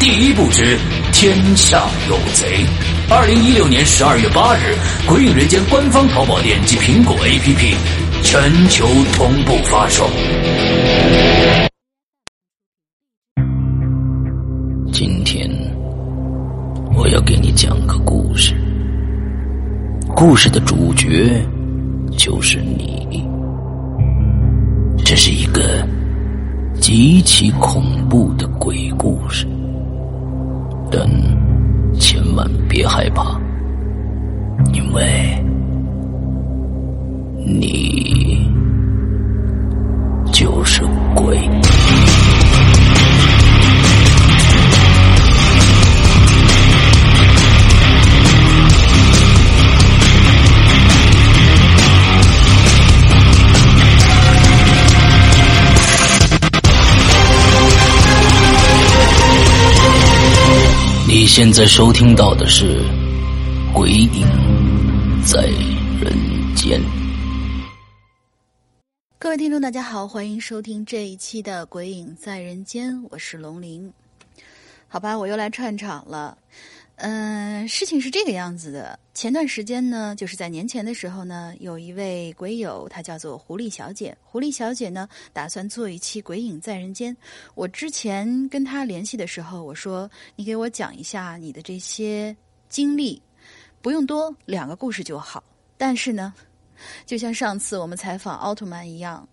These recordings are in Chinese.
第一部之天下有贼。二零一六年十二月八日，《鬼影人间》官方淘宝店及苹果 APP 全球同步发售。今天我要给你讲个故事，故事的主角就是你。这是一个极其恐怖的鬼故事，但。千万别害怕，因为你就是鬼。现在收听到的是《鬼影在人间》。各位听众，大家好，欢迎收听这一期的《鬼影在人间》，我是龙鳞。好吧，我又来串场了。嗯，事情是这个样子的。前段时间呢，就是在年前的时候呢，有一位鬼友，她叫做狐狸小姐。狐狸小姐呢，打算做一期《鬼影在人间》。我之前跟她联系的时候，我说：“你给我讲一下你的这些经历，不用多，两个故事就好。”但是呢，就像上次我们采访奥特曼一样。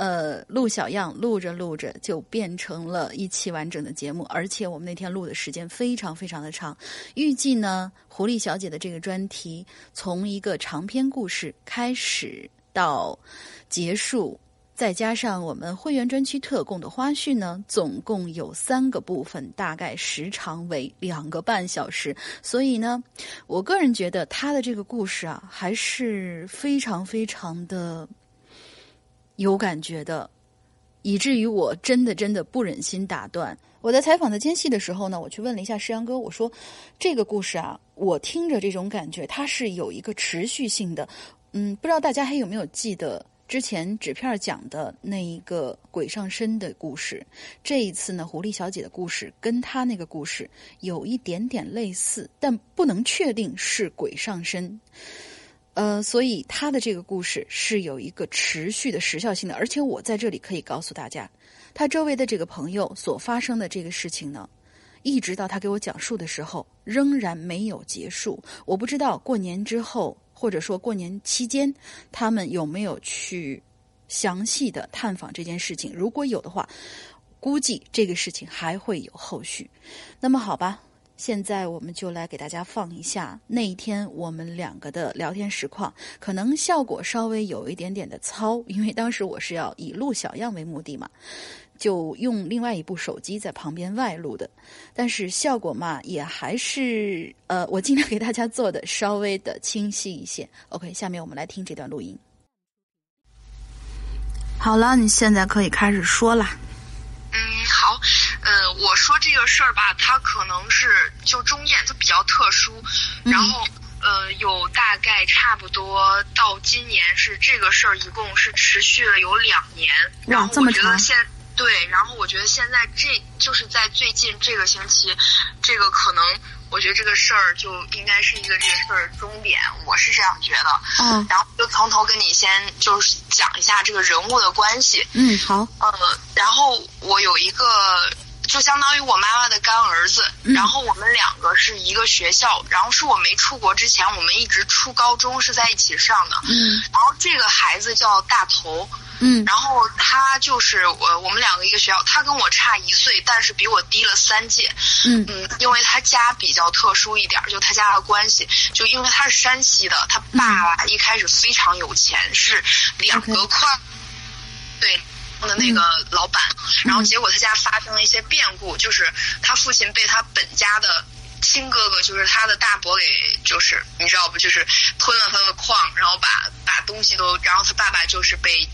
呃，录小样，录着录着就变成了一期完整的节目，而且我们那天录的时间非常非常的长。预计呢，狐狸小姐的这个专题从一个长篇故事开始到结束，再加上我们会员专区特供的花絮呢，总共有三个部分，大概时长为两个半小时。所以呢，我个人觉得她的这个故事啊，还是非常非常的。有感觉的，以至于我真的真的不忍心打断。我在采访的间隙的时候呢，我去问了一下石阳哥，我说：“这个故事啊，我听着这种感觉，它是有一个持续性的。嗯，不知道大家还有没有记得之前纸片讲的那一个鬼上身的故事？这一次呢，狐狸小姐的故事跟她那个故事有一点点类似，但不能确定是鬼上身。”呃，所以他的这个故事是有一个持续的时效性的，而且我在这里可以告诉大家，他周围的这个朋友所发生的这个事情呢，一直到他给我讲述的时候，仍然没有结束。我不知道过年之后，或者说过年期间，他们有没有去详细的探访这件事情。如果有的话，估计这个事情还会有后续。那么好吧。现在我们就来给大家放一下那一天我们两个的聊天实况，可能效果稍微有一点点的糙，因为当时我是要以录小样为目的嘛，就用另外一部手机在旁边外录的，但是效果嘛也还是呃，我尽量给大家做的稍微的清晰一些。OK，下面我们来听这段录音。好了，你现在可以开始说了。嗯，好，呃，我说这个事儿吧，它可能是就中燕，它比较特殊，然后呃，有大概差不多到今年是这个事儿，一共是持续了有两年，然后我觉得现对，然后我觉得现在这就是在最近这个星期，这个可能。我觉得这个事儿就应该是一个这个事儿终点，我是这样觉得。嗯。然后就从头跟你先就是讲一下这个人物的关系。嗯，好。呃，然后我有一个就相当于我妈妈的干儿子，然后我们两个是一个学校，然后是我没出国之前，我们一直初高中是在一起上的。嗯。然后这个孩子叫大头。嗯，然后他就是我，我们两个一个学校，他跟我差一岁，但是比我低了三届。嗯。嗯，因为他家比较特殊一点，就他家的关系，就因为他是山西的，他爸爸一开始非常有钱，是两个矿，对的那个老板，然后结果他家发生了一些变故，就是他父亲被他本家的亲哥哥，就是他的大伯给，就是你知道不，就是吞了他的矿，然后把把东西都，然后他爸爸就是被。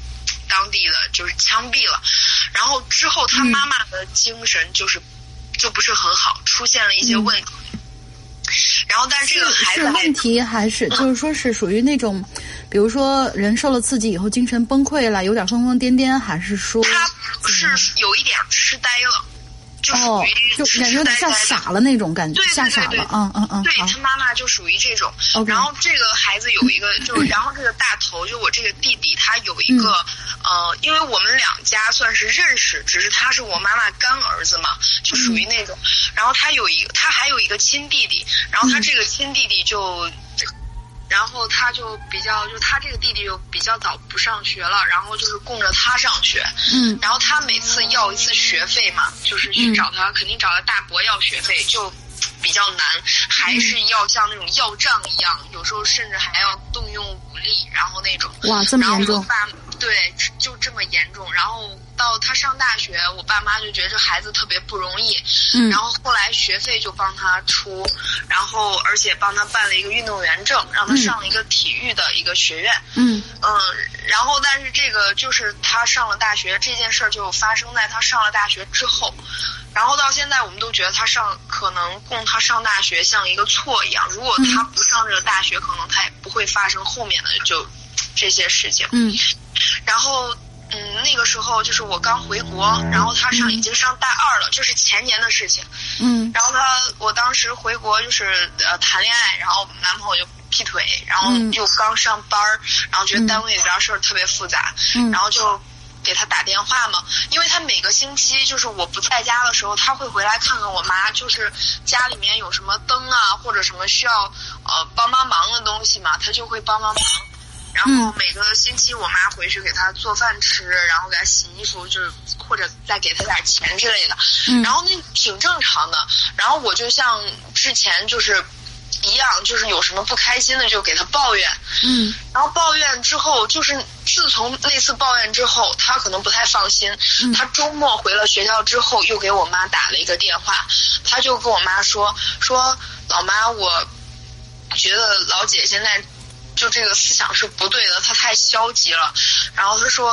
当地的就是枪毙了，然后之后他妈妈的精神就是就不是很好，出现了一些问题。然后，但是这个孩子是问题还是就是说是属于那种，比如说人受了刺激以后精神崩溃了，有点疯疯癫癫，还是说他是有一点痴呆了。哦，就感觉有点像傻了那种感觉，吓傻了，嗯嗯嗯。对他妈妈就属于这种，然后这个孩子有一个，就然后这个大头，就我这个弟弟，他有一个，呃，因为我们两家算是认识，只是他是我妈妈干儿子嘛，就属于那种。然后他有一个，他还有一个亲弟弟，然后他这个亲弟弟就。然后他就比较，就他这个弟弟就比较早不上学了，然后就是供着他上学。嗯。然后他每次要一次学费嘛，就是去找他，肯定找他大伯要学费，就比较难，还是要像那种要账一样，有时候甚至还要动用武力，然后那种。哇，这么严重。对，就这么严重。然后到他上大学，我爸妈就觉得这孩子特别不容易。嗯。然后后来学费就帮他出，然后而且帮他办了一个运动员证，让他上了一个体育的一个学院。嗯。嗯，然后但是这个就是他上了大学这件事儿就发生在他上了大学之后，然后到现在我们都觉得他上可能供他上大学像一个错一样。如果他不上这个大学，可能他也不会发生后面的就这些事情。嗯。然后，嗯，那个时候就是我刚回国，然后他上已经上大二了，这是前年的事情。嗯。然后他，我当时回国就是呃谈恋爱，然后男朋友就劈腿，然后又刚上班儿然后觉得单位里边事儿特别复杂，嗯然后就给他打电话嘛，因为他每个星期就是我不在家的时候，他会回来看看我妈，就是家里面有什么灯啊或者什么需要呃帮帮忙的东西嘛，他就会帮帮忙。然后每个星期我妈回去给他做饭吃，然后给他洗衣服，就是或者再给他点钱之类的。然后那挺正常的。然后我就像之前就是一样，就是有什么不开心的就给他抱怨。嗯。然后抱怨之后，就是自从那次抱怨之后，他可能不太放心。他周末回了学校之后，又给我妈打了一个电话，他就跟我妈说：“说老妈，我觉得老姐现在。”就这个思想是不对的，他太消极了。然后他说：“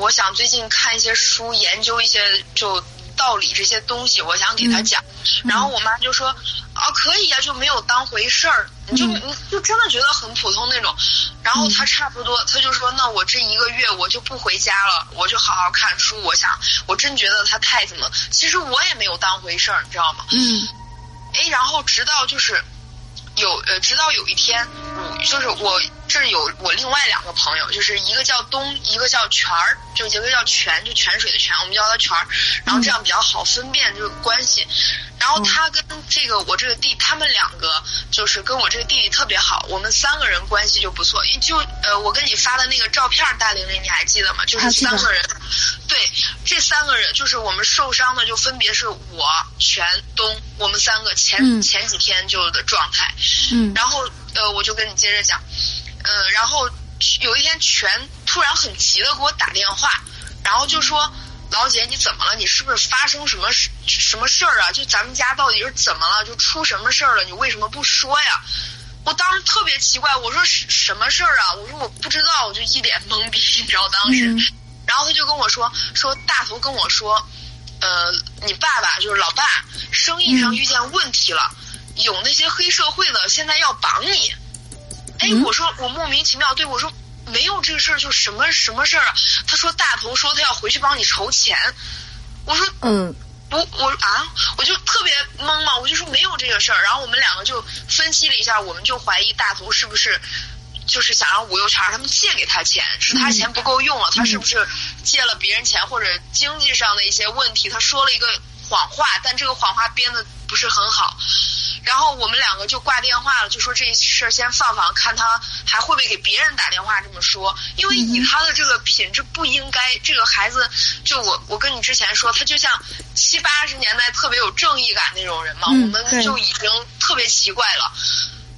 我想最近看一些书，研究一些就道理这些东西，我想给他讲。”然后我妈就说：“啊，可以呀，就没有当回事儿，你就你就真的觉得很普通那种。”然后他差不多，他就说：“那我这一个月我就不回家了，我就好好看书。我想，我真觉得他太怎么，其实我也没有当回事儿，你知道吗？”嗯。哎，然后直到就是。有呃，直到有一天，我就是我这有我另外两个朋友，就是一个叫东，一个叫泉儿，就一个叫泉，就泉水的泉，我们叫他泉儿，然后这样比较好分辨这个关系。然后他跟这个我这个弟，他们两个就是跟我这个弟弟特别好，我们三个人关系就不错。就呃，我跟你发的那个照片，大玲玲你还记得吗？就是三个人，对。这三个人就是我们受伤的，就分别是我、全、东，我们三个前、嗯前几天就的状态。嗯然后呃，我就跟你接着讲，呃，然后有一天全突然很急的给我打电话，然后就说。老姐，你怎么了？你是不是发生什么事什么事儿啊？就咱们家到底是怎么了？就出什么事儿了？你为什么不说呀？我当时特别奇怪，我说什什么事儿啊？我说我不知道，我就一脸懵逼，你知道当时。嗯然后他就跟我说，说大头跟我说，呃，你爸爸就是老爸，生意上嗯遇见问题了，有那些黑社会的现在要绑你。哎，嗯我说我莫名其妙，对我说没有这个事儿，就什么什么事儿啊？他说大头说他要回去帮你筹钱，我说嗯不，我啊，我就特别懵嘛，我就说没有这个事儿。然后我们两个就分析了一下，我们就怀疑大头是不是就是想让吴有权他们借给他钱，是他钱不够用了，他是不是借了别人钱或者经济上的一些问题，他说了一个谎话，但这个谎话编的不是很好。然后我们两个就挂电话了，就说这事儿先放放，看他还会不会给别人打电话这么说。因为以他的这个品质，不应该这个孩子，就我我跟你之前说，他就像七八十年代特别有正义感那种人嘛，嗯我们就已经特别奇怪了。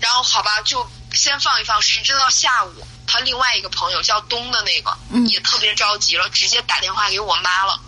然后好吧，就先放一放，谁知道下午他另外一个朋友叫东的那个，嗯也特别着急了，直接打电话给我妈了。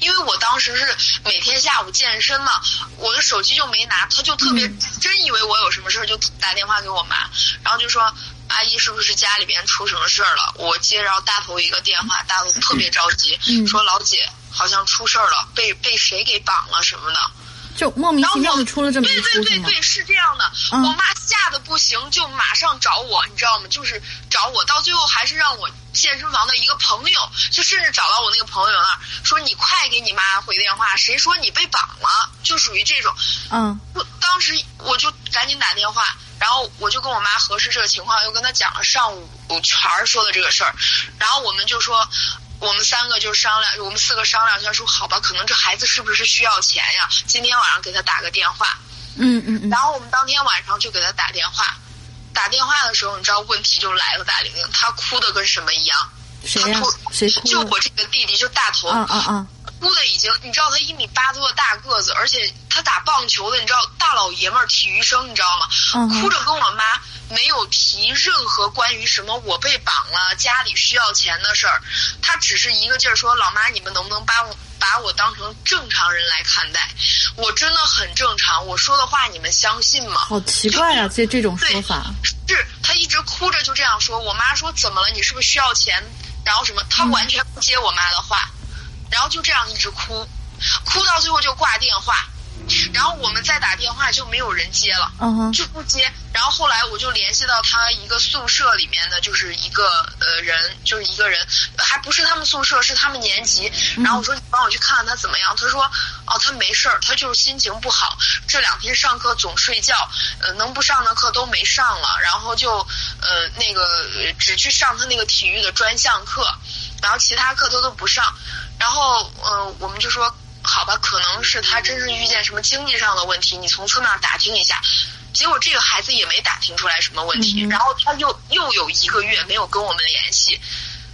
因为我当时是每天下午健身嘛，我的手机就没拿，他就特别嗯真以为我有什么事儿，就打电话给我妈，然后就说阿姨是不是家里边出什么事儿了？我接着大头一个电话，大头特别着急，嗯说老姐好像出事儿了，被被谁给绑了什么的。就莫名其妙的出了这么对一出是吗？对对对，是这样的。嗯我妈吓得不行，就马上找我，你知道吗？就是找我，到最后还是让我健身房的一个朋友，就甚至找到我那个朋友那儿，说你快给你妈回电话，谁说你被绑了？就属于这种。嗯我当时我就赶紧打电话，然后我就跟我妈核实这个情况，又跟她讲了上午全儿说的这个事儿，然后我们就说。我们三个就商量，我们四个商量一下，说好吧，可能这孩子是不是需要钱呀？今天晚上给他打个电话。嗯嗯嗯然后我们当天晚上就给他打电话，打电话的时候，你知道问题就来了，大玲玲，他哭的跟什么一样？谁呀、他哭谁哭？就我这个弟弟，就大头，啊啊啊！哭的已经，你知道他一米八多的大个子，而且他打棒球的，你知道大老爷们儿体育生，你知道吗？嗯哭着跟我妈没有提任何关于什么我被绑了、家里需要钱的事儿，他只是一个劲儿说：“老妈，你们能不能把我把我当成正常人来看待？我真的很正常，我说的话你们相信吗？”好奇怪啊，这这种说法。是他一直哭着就这样说。我妈说怎么了？你是不是需要钱？然后什么？他完全不接我妈的话，然后就这样一直哭，哭到最后就挂电话。然后我们再打电话就没有人接了，就不接。然后后来我就联系到他一个宿舍里面的，就是一个呃人，就是一个人，还不是他们宿舍，是他们年级。然后我说你帮我去看看他怎么样。他说哦，他没事儿，他就是心情不好，这两天上课总睡觉，呃，能不上的课都没上了，然后就呃那个呃只去上他那个体育的专项课，然后其他课他都不上。然后呃我们就说。好吧，可能是他真是遇见什么经济上的问题，你从侧面打听一下。结果这个孩子也没打听出来什么问题，嗯、然后他又又有一个月没有跟我们联系，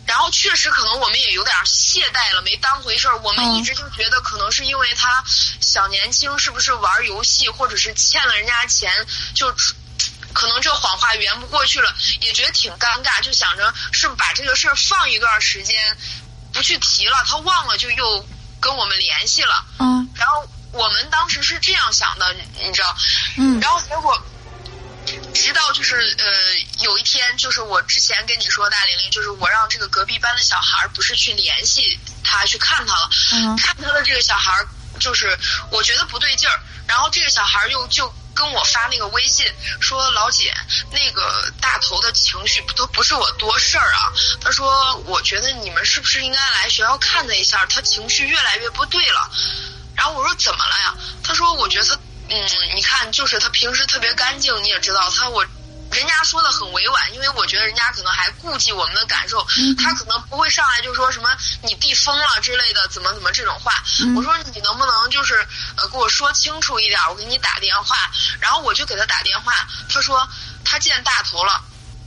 然后确实可能我们也有点懈怠了，没当回事儿。我们一直就觉得可能是因为他小年轻，是不是玩游戏或者是欠了人家钱，就可能这谎话圆不过去了，也觉得挺尴尬，就想着是把这个事儿放一段时间，不去提了，他忘了就又。跟我们联系了，嗯，然后我们当时是这样想的，你知道，嗯，然后结果，直到就是呃有一天，就是我之前跟你说大玲玲，就是我让这个隔壁班的小孩不是去联系他去看他了，嗯，看他的这个小孩就是我觉得不对劲儿，然后这个小孩又就。跟我发那个微信说老姐，那个大头的情绪都不是我多事儿啊。他说，我觉得你们是不是应该来学校看他一下？他情绪越来越不对了。然后我说怎么了呀？他说，我觉得，嗯，你看，就是他平时特别干净，你也知道，他我。人家说的很委婉，因为我觉得人家可能还顾及我们的感受，嗯、他可能不会上来就说什么你弟疯了之类的，怎么怎么这种话。嗯、我说你能不能就是呃给我说清楚一点，我给你打电话。然后我就给他打电话，他说他见大头了，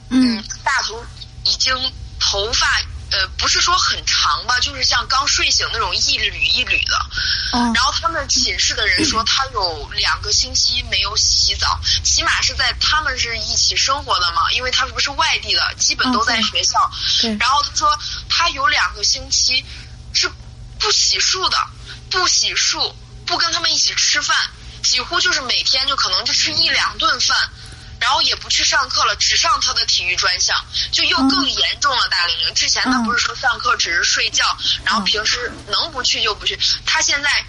嗯，大头已经头发呃，不是说很长吧，就是像刚睡醒那种一缕一缕的。嗯然后他们寝室的人说，他有两个星期没有洗澡，起码是在他们是一起生活的嘛，因为他不是外地的，基本都在学校。嗯然后他说他有两个星期是不洗漱的，不洗漱，不跟他们一起吃饭，几乎就是每天就可能就吃一两顿饭。然后也不去上课了，只上他的体育专项，就又更严重了。大玲玲之前他不是说上课只是睡觉，然后平时能不去就不去。他现在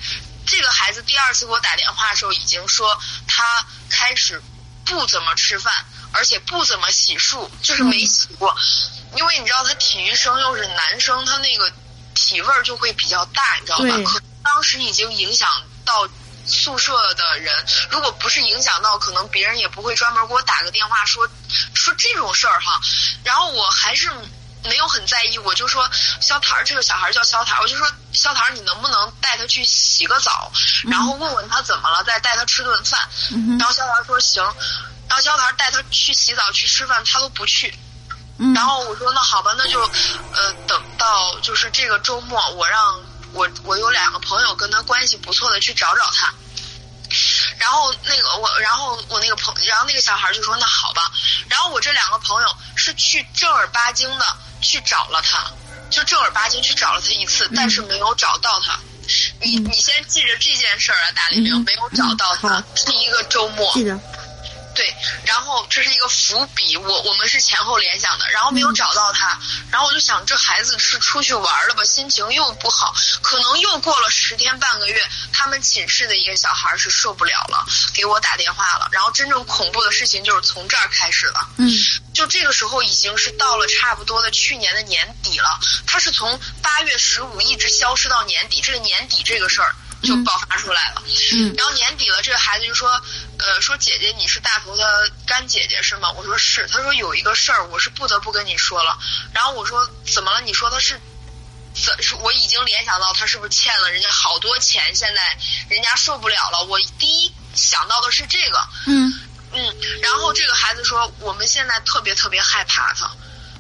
这个孩子第二次给我打电话的时候，已经说他开始不怎么吃饭，而且不怎么洗漱，就是没洗过。因为你知道他体育生又是男生，他那个体味儿就会比较大，你知道吧对？可当时已经影响到宿舍的人，如果不是影响到，可能别人也不会专门给我打个电话说说这种事儿哈。然后我还是没有很在意，我就说肖台儿这个小孩叫肖台儿，我就说肖台儿你能不能带他去洗个澡，然后问问他怎么了，再带他吃顿饭。嗯然后肖台儿说行，然后肖台儿带他去洗澡去吃饭，他都不去。嗯然后我说那好吧，那就呃等到就是这个周末，我让我我有两个朋友跟他关系不错的去找找他。然后那个我，然后我那个朋，然后那个小孩就说那好吧。然后我这两个朋友是去正儿八经的去找了他，就正儿八经去找了他一次，但是没有找到他。你你先记着这件事儿啊，大玲玲嗯没有找到他好，第一个周末。对，然后这是一个伏笔，我我们是前后联想的，然后没有找到他，然后我就想这孩子是出去玩了吧，心情又不好，可能又过了十天半个月，他们寝室的一个小孩是受不了了，给我打电话了，然后真正恐怖的事情就是从这儿开始了。嗯就这个时候已经是到了差不多的去年的年底了，他是从八月十五一直消失到年底，这个年底这个事儿就爆发出来了。嗯然后年底了，这个孩子就说，呃，说姐姐你是大头的干姐姐是吗？我说是。他说有一个事儿，我是不得不跟你说了。然后我说怎么了？你说他是。怎是我已经联想到他是不是欠了人家好多钱，现在人家受不了了。我第一想到的是这个，嗯嗯，然后这个孩子说我们现在特别特别害怕他。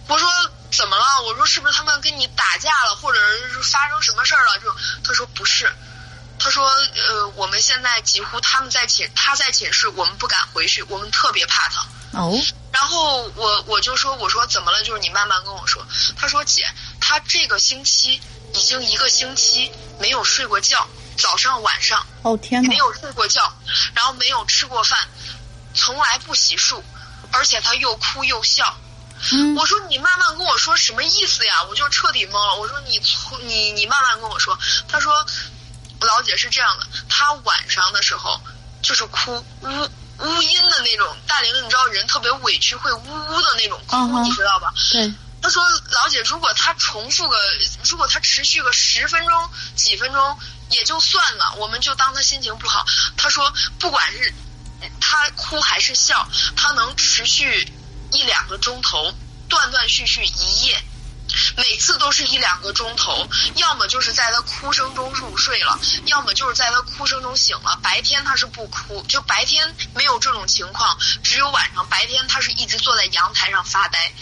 我说怎么了？我说是不是他们跟你打架了，或者是发生什么事儿了？就他说不是，他说呃我们现在几乎他们在寝他在寝室，我们不敢回去，我们特别怕他。哦然后我我就说我说怎么了？就是你慢慢跟我说。他说姐，他这个星期已经一个星期没有睡过觉，早上晚上哦天哪没！有睡过觉，然后没有吃过饭，从来不洗漱，而且他又哭又笑。嗯我说你慢慢跟我说什么意思呀？我就彻底懵了。我说你从你你慢慢跟我说。他说老姐是这样的，她晚上的时候就是哭呜呜音的那种。大玲玲，你知道人特别委屈会呜呜的那种哭，你知道吧？对，他说：“老姐，如果他重复个，如果他持续个十分钟、几分钟也就算了，我们就当他心情不好。”他说：“不管是他哭还是笑，他能持续一两个钟头，断断续续一夜。”每次都是一两个钟头，要么就是在他哭声中入睡了，要么就是在他哭声中醒了。白天他是不哭，就白天没有这种情况，只有晚上。白天他是一直坐在阳台上发呆，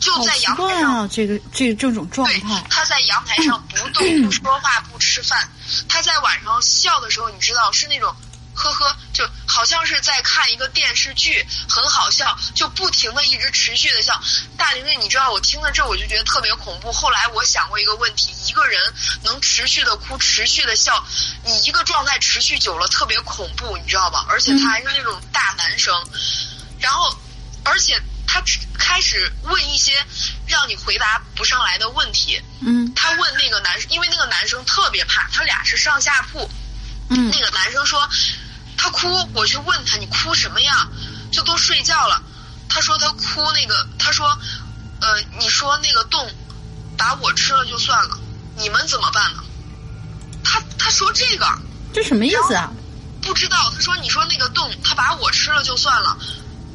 就在阳台上啊，这个这个这种状对态，，他在阳台上不动、不说话、不吃饭。他在晚上笑的时候，你知道是那种呵呵，就好像是在看一个电视剧，很好笑，就不停的一直持续的笑。大玲玲，你知道我听了这我就觉得特别恐怖。后来我想过一个问题：一个人能持续的哭、持续的笑，你一个状态持续久了特别恐怖，你知道吧？而且他还是那种大男生，然后而且他开始问一些让你回答不上来的问题。嗯他问那个男生，因为那个男生特别怕，他俩是上下铺。嗯那个男生说他哭，我去问他你哭什么呀？就都睡觉了。他说他哭那个，他说，呃，你说那个洞把我吃了就算了，你们怎么办呢？他他说这个这什么意思啊？不知道，他说你说那个洞他把我吃了就算了，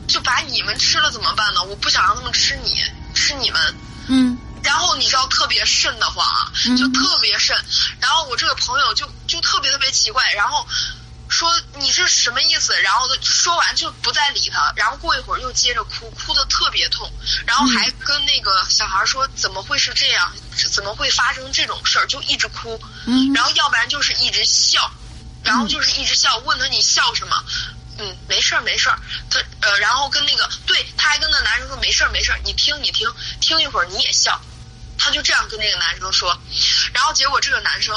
就把你们吃了怎么办呢？我不想让他们吃你，吃你们。嗯然后你知道特别瘆得慌啊，嗯就特别瘆。然后我这个朋友就就特别特别奇怪，然后说你是什么意思？然后他说完就不再理他，然后过一会儿又接着哭，哭的特别痛，然后还跟那个小孩说怎么会是这样？怎么会发生这种事儿？就一直哭，嗯然后要不然就是一直笑，然后就是一直笑，问他你笑什么？嗯，没事儿没事儿。他呃，然后跟那个对，他还跟那男生说没事儿没事儿，你听你听，听一会儿你也笑。他就这样跟那个男生说，然后结果这个男生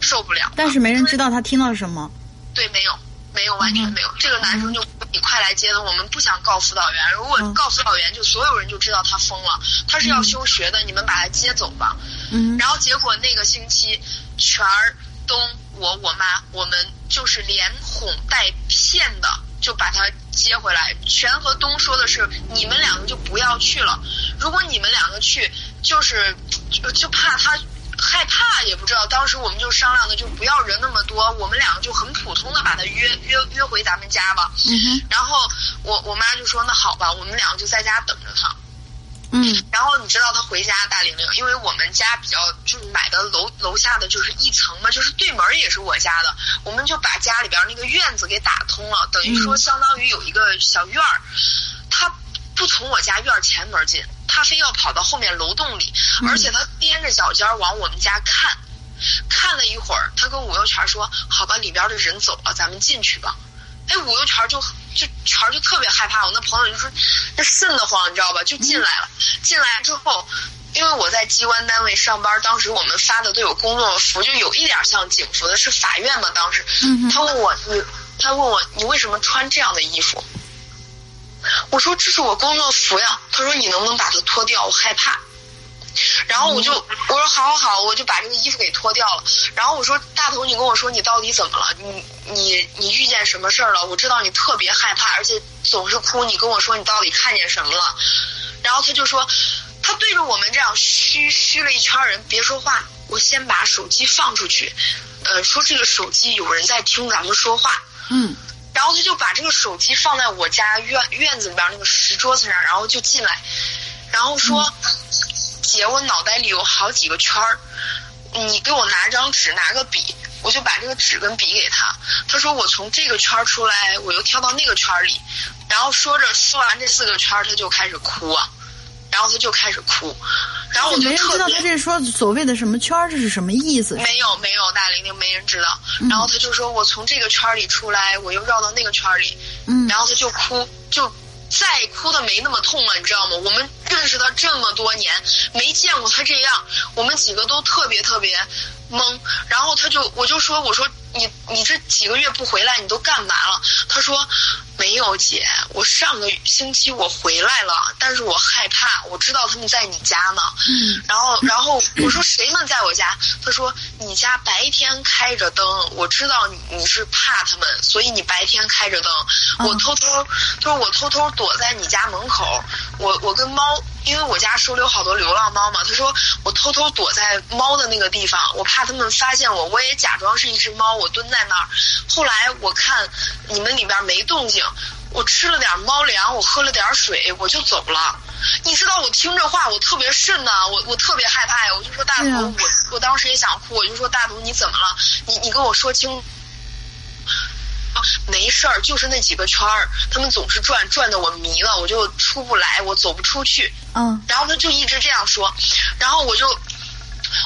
受不了，但是没人知道他听到什么。对，没有，没有，完全没有。这个男生就你快来接他，我们不想告辅导员。如果嗯告辅导员，就所有人就知道他疯了，他是要休学的，你们把他接走吧。嗯然后结果那个星期，全儿、东、我、我妈，我们就是连哄带骗的，就把他接回来。全和东说的是，你们两个就不要去了。如果你们两个去，就是就就怕他害怕，也不知道。当时我们就商量的，就不要人那么多，我们两个就很普通的把他约约约回咱们家吧。嗯然后我我妈就说，那好吧，我们两个就在家等着他。嗯然后你知道他回家大玲玲，因为我们家比较就是买的楼楼下的就是一层嘛，就是对门也是我家的，我们就把家里边那个院子给打通了，等于说嗯相当于有一个小院儿。他不从我家院儿前门进，他非要跑到后面楼洞里，嗯而且他踮着脚尖儿往我们家看，看了一会儿，他跟武幼全说：“好吧，里边的人走了，咱们进去吧。”哎，武幼全就就全就特别害怕，我那朋友就说那瘆得慌，你知道吧？就进来了。进来之后，因为我在机关单位上班，当时我们发的都有工作服，就有一点像警服的，是法院嘛。当时他问我你，他问我你为什么穿这样的衣服？我说这是我工作服呀。他说你能不能把它脱掉？我害怕。然后我就我说好好好，我就把这个衣服给脱掉了。然后我说大头，你跟我说你到底怎么了？你你你遇见什么事儿了？我知道你特别害怕，而且总是哭。你跟我说你到底看见什么了？然后他就说，他对着我们这样嘘嘘了一圈人，别说话，我先把手机放出去，呃，说这个手机有人在听咱们说话。嗯然后他就把这个手机放在我家院院子里边那个石桌子上，然后就进来，然后说：“姐，我脑袋里有好几个圈儿，你给我拿张纸，拿个笔。”我就把这个纸跟笔给他，他说我从这个圈儿出来，我又跳到那个圈儿里，然后说着说完这四个圈儿，他就开始哭啊，然后他就开始哭，然后我就没人知特别道他这说所谓的什么圈儿这是什么意思。没有没有，大玲玲没人知道。嗯然后他就说我从这个圈儿里出来，我又绕到那个圈儿里，嗯然后他就哭，就再哭的没那么痛了，你知道吗？我们认识他这么多年，没见过他这样，我们几个都特别特别懵。然后他就我就说我说你你这几个月不回来，你都干嘛了？他说没有姐，我上个星期我回来了，但是我害怕，我知道他们在你家呢。嗯然后，然后我说谁们在我家？他说你家白天开着灯，我知道你你是怕他们，所以你白天开着灯。嗯我偷偷，他说我偷偷躲在你家门口，我我跟猫，因为我家收留好多流浪猫嘛。他说我偷偷躲在猫的那个地方，我怕他们发现我，我也假装是一只猫，我蹲在那儿。后来我看你们里边没动静，我吃了点猫粮，我喝了点水，我就走了。你知道我听这话，我特别瘆呐、我我特别害怕呀，我就说大头，对啊我我当时也想哭，我就说大头你怎么了？你你跟我说清。没事儿，就是那几个圈儿，他们总是转，转的我迷了，我就出不来，我走不出去。嗯然后他就一直这样说，然后我就，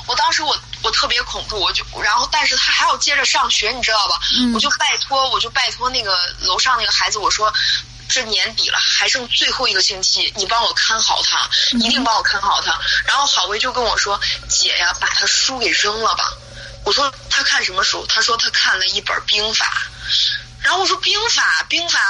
我当时我我特别恐怖，我就，然后但是他还要接着上学，你知道吧？嗯我就拜托，我就拜托那个楼上那个孩子，我说。这年底了，还剩最后一个星期，你帮我看好他，一定帮我看好他。然后郝威就跟我说：“姐呀，把他书给扔了吧。”我说：“他看什么书？”他说：“他看了一本兵法。”然后我说：“兵法，兵法，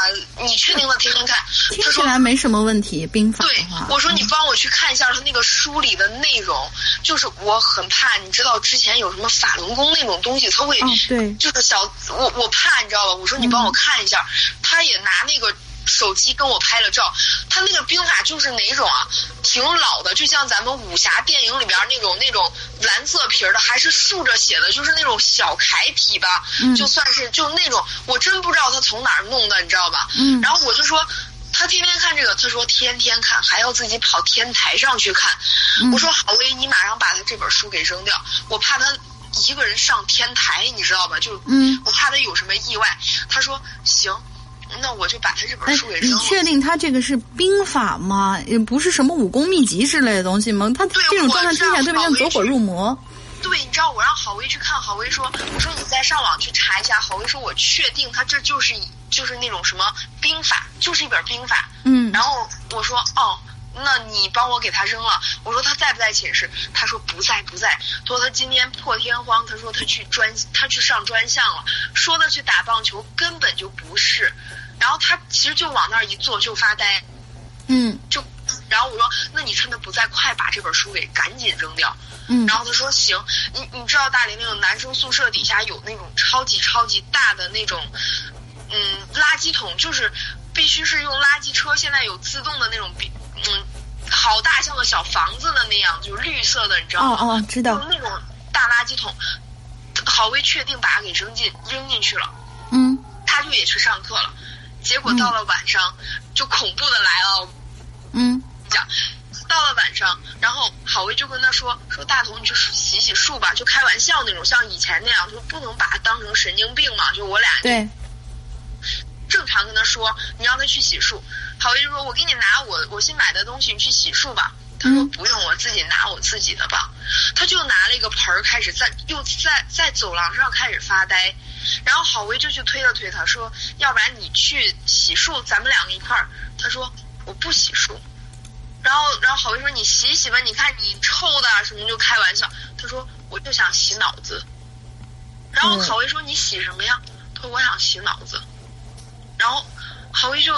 你确定他天天看？”听起他说：“来没什么问题。兵法对，，我说你帮我去看一下他那个书里的内容，就是我很怕，你知道之前有什么法轮功那种东西，他会，哦对就是小我我怕，你知道吧？我说你帮我看一下，他也拿那个手机跟我拍了照，他那个兵法就是哪种啊？挺老的，就像咱们武侠电影里边那种那种蓝色皮儿的，还是竖着写的，就是那种小楷体吧，嗯就算是就那种，我真不知道他从哪儿弄的，你知道吧？嗯然后我就说。他天天看这个，他说天天看，还要自己跑天台上去看。嗯我说郝威，你马上把他这本书给扔掉，我怕他一个人上天台，你知道吧？就嗯，我怕他有什么意外。他说行，那我就把他这本哎书给，扔了。你确定他这个是兵法吗？也不是什么武功秘籍之类的东西吗？他对这种我状态听起来特别像走火入魔。对，你知道我让郝威去看，郝威说，我说你再上网去查一下。郝威说，我确定他这就是就是那种什么兵法，就是一本兵法。嗯然后我说哦，那你帮我给他扔了。我说他在不在寝室？他说不在不在。他说他今天破天荒，他说他去专他去上专项了，说的去打棒球根本就不是。然后他其实就往那儿一坐就发呆，嗯就，然后我说那你趁他不在，快把这本书给赶紧扔掉。嗯然后他说行，你你知道大连那种男生宿舍底下有那种超级超级大的那种，嗯，垃圾桶，就是必须是用垃圾车，现在有自动的那种比，嗯，好大像个小房子的那样，就是绿色的，你知道哦吗？哦，知道就。那种大垃圾桶，郝威确定把它给扔进扔进去了，嗯他就也去上课了，结果到了晚上，就恐怖的来了，嗯讲，到了晚上，然后郝威就跟他说说大同，你去洗洗漱吧，就开玩笑那种，像以前那样，就不能把他当成神经病嘛，就我俩对，正常跟他说，你让他去洗漱。郝威就说，我给你拿我我新买的东西，你去洗漱吧。他说嗯不用，我自己拿我自己的吧。他就拿了一个盆儿，开始在又在在走廊上开始发呆。然后郝威就去推了推他，说：“要不然你去洗漱，咱们两个一块儿。”他说：“我不洗漱。”然后，然后郝威说：“你洗洗吧，你看你臭的啊什么。”就开玩笑。他说：“我就想洗脑子。”然后嗯郝威说：“你洗什么呀？”他说：“我想洗脑子。”然后郝威就，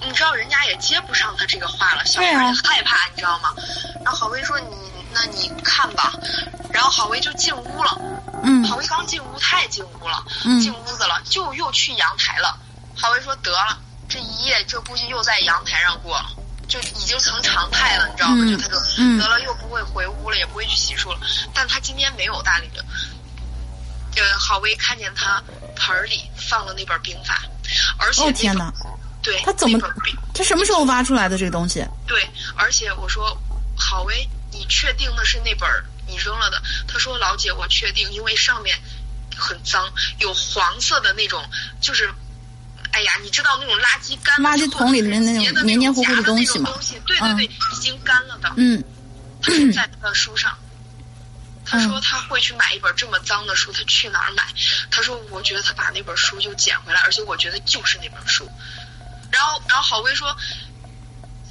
你知道人家也接不上他这个话了，小孩也害怕，你知道吗？然后郝威说：“你那你看吧。”然后郝威就进屋了。嗯郝威刚进屋，他也进屋了，嗯进屋子了，就又去阳台了。郝威说：“得了，这一夜这估计又在阳台上过了，就已经成常态了，你知道吗？嗯就他就嗯得了，又不会回屋了，也不会去洗漱了。但他今天没有大理的。呃，郝威看见他盆儿里放了那本兵法，而且、哦天哪，对，他怎么他什么时候挖出来的这个东西？对，而且我说，郝威，你确定的是那本儿你扔了的？他说，老姐，我确定，因为上面很脏，有黄色的那种，就是。哎呀，你知道那种垃圾干垃圾桶里面那种黏黏糊糊的东西嘛那种东西，对对对，已经干了的。嗯他说在他的书上，他说他会去买一本这么脏的书，他去哪儿买？他说我觉得他把那本书又捡回来，而且我觉得就是那本书。然后，然后郝威说，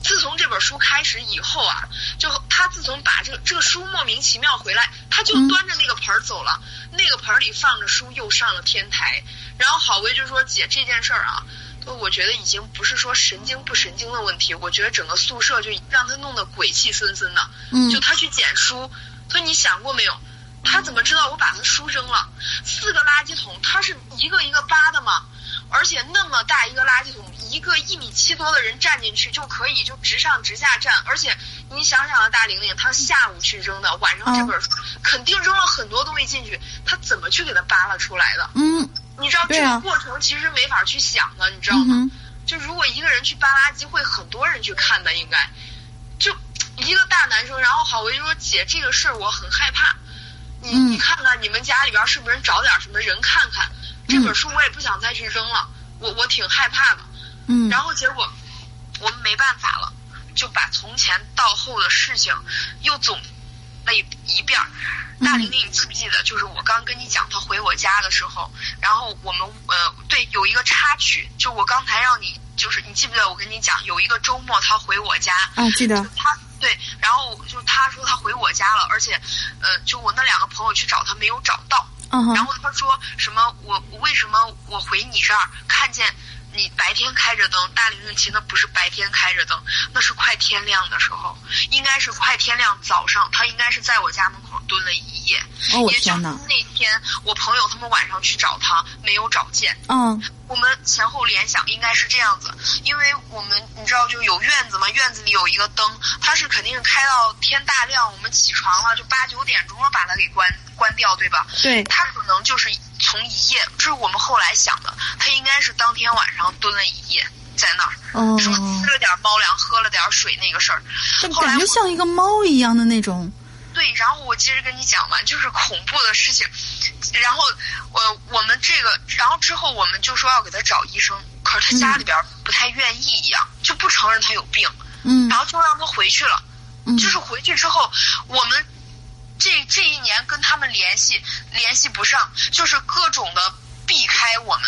自从这本书开始以后啊，就他自从把这个这个书莫名其妙回来，他就嗯端着那个盆儿走了，那个盆儿里放着书，又上了天台。然后郝薇就说：“姐，这件事儿啊。”我觉得已经不是说神经不神经的问题，我觉得整个宿舍就让他弄得鬼气森森的。嗯就他去捡书，他说你想过没有？他怎么知道我把他书扔了？四个垃圾桶，他是一个一个扒的嘛，而且那么大一个垃圾桶，一个一米七多的人站进去就可以就直上直下站，而且你想想啊，大玲玲，她下午去扔的，晚上这本书、肯定扔了很多东西进去，她怎么去给它扒拉出来的？嗯你知道啊这个过程其实没法去想的，你知道吗？嗯就如果一个人去扒垃圾，会很多人去看的，应该。就一个大男生，然后郝维说：“姐，这个事儿我很害怕，你、嗯你看看你们家里边是不是找点什么人看看？这嗯本书我也不想再去扔了，我我挺害怕的。”嗯，然后结果我们没办法了，就把从前到后的事情又总了一一遍儿。大玲玲，你记不记得？就是我刚跟你讲他回我家的时候，然后我们呃对有一个插曲，就我刚才让你就是你记不记得我跟你讲有一个周末他回我家，啊记得他对，然后就他说他回我家了，而且呃就我那两个朋友去找他没有找到，然后他说什么我为什么我回你这儿看见你白天开着灯，大龄孕期那不是白天开着灯，那是快天亮的时候，应该是快天亮早上，他应该是在我家门口蹲了一夜。哦我也就是天哪那天我朋友他们晚上去找他，没有找见。嗯我们前后联想应该是这样子，因为我们你知道就有院子嘛，院子里有一个灯，它是肯定是开到天大亮，我们起床了就八九点钟了把它给关关掉，对吧？对他可能就是从一夜，这是我们后来想的，他应该是当天晚上蹲了一夜在那儿，哦，说吃了点猫粮，喝了点水那个事儿。后来感觉像一个猫一样的那种，对对，然后我接着跟你讲完，就是恐怖的事情。然后我我们这个，然后之后我们就说要给他找医生，可是他家里边不太愿意一样，就不承认他有病，嗯然后就让他回去了。嗯就是回去之后，我们这这一年跟他们联系联系不上，就是各种的避开我们，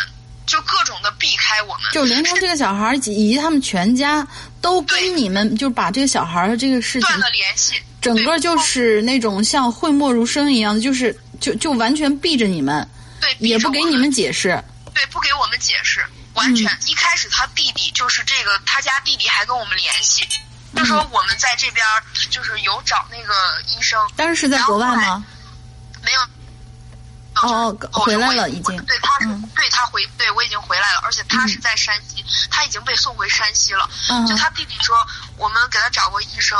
就各种的避开我们。就连同这个小孩儿以及他们全家都跟你们就把这个小孩儿的这个事情断了联系，整个就是那种像讳莫如深一样的，就是就就完全避着你们，对，也不给你们解释。对，不给我们解释，完全。一开始他弟弟就是这个，他家弟弟还跟我们联系，就说我们在这边儿就是有找那个医生，当时是在国外吗？没有。哦就是回来我了已经对，他是、嗯对他回，对我已经回来了，而且他是在山西，他已经被送回山西了。嗯就他弟弟说，我们给他找过医生，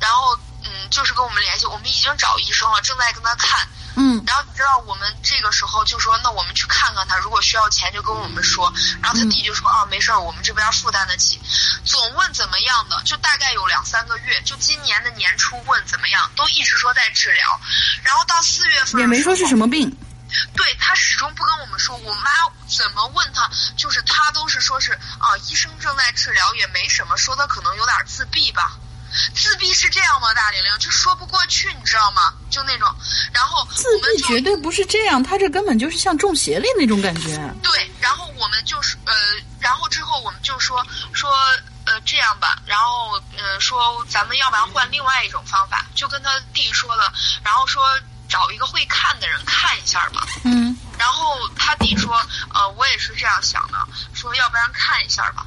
然后嗯，就是跟我们联系，我们已经找医生了，正在跟他看。嗯然后你知道我们这个时候就说，那我们去看看他，如果需要钱就跟我们说。然后他弟就说，啊，没事儿，我们这边负担得起。总问怎么样的，就大概有两三个月，就今年的年初问怎么样，都一直说在治疗。然后到四月份也没说是什么，么病。对他始终不跟我们说。我妈怎么问他，就是他都是说是啊，医生正在治疗，也没什么，说他可能有点自闭吧。自闭是这样吗？大玲玲就说不过去，你知道吗？就那种，然后自我们绝对不是这样，他这根本就是像中邪了那种感觉。对，然后我们就是呃，然后之后我们就说说呃这样吧，然后呃说咱们要不然换另外一种方法，就跟他弟说了，然后说找一个会看的人看一下吧。嗯然后他弟说，呃，我也是这样想的，说要不然看一下吧。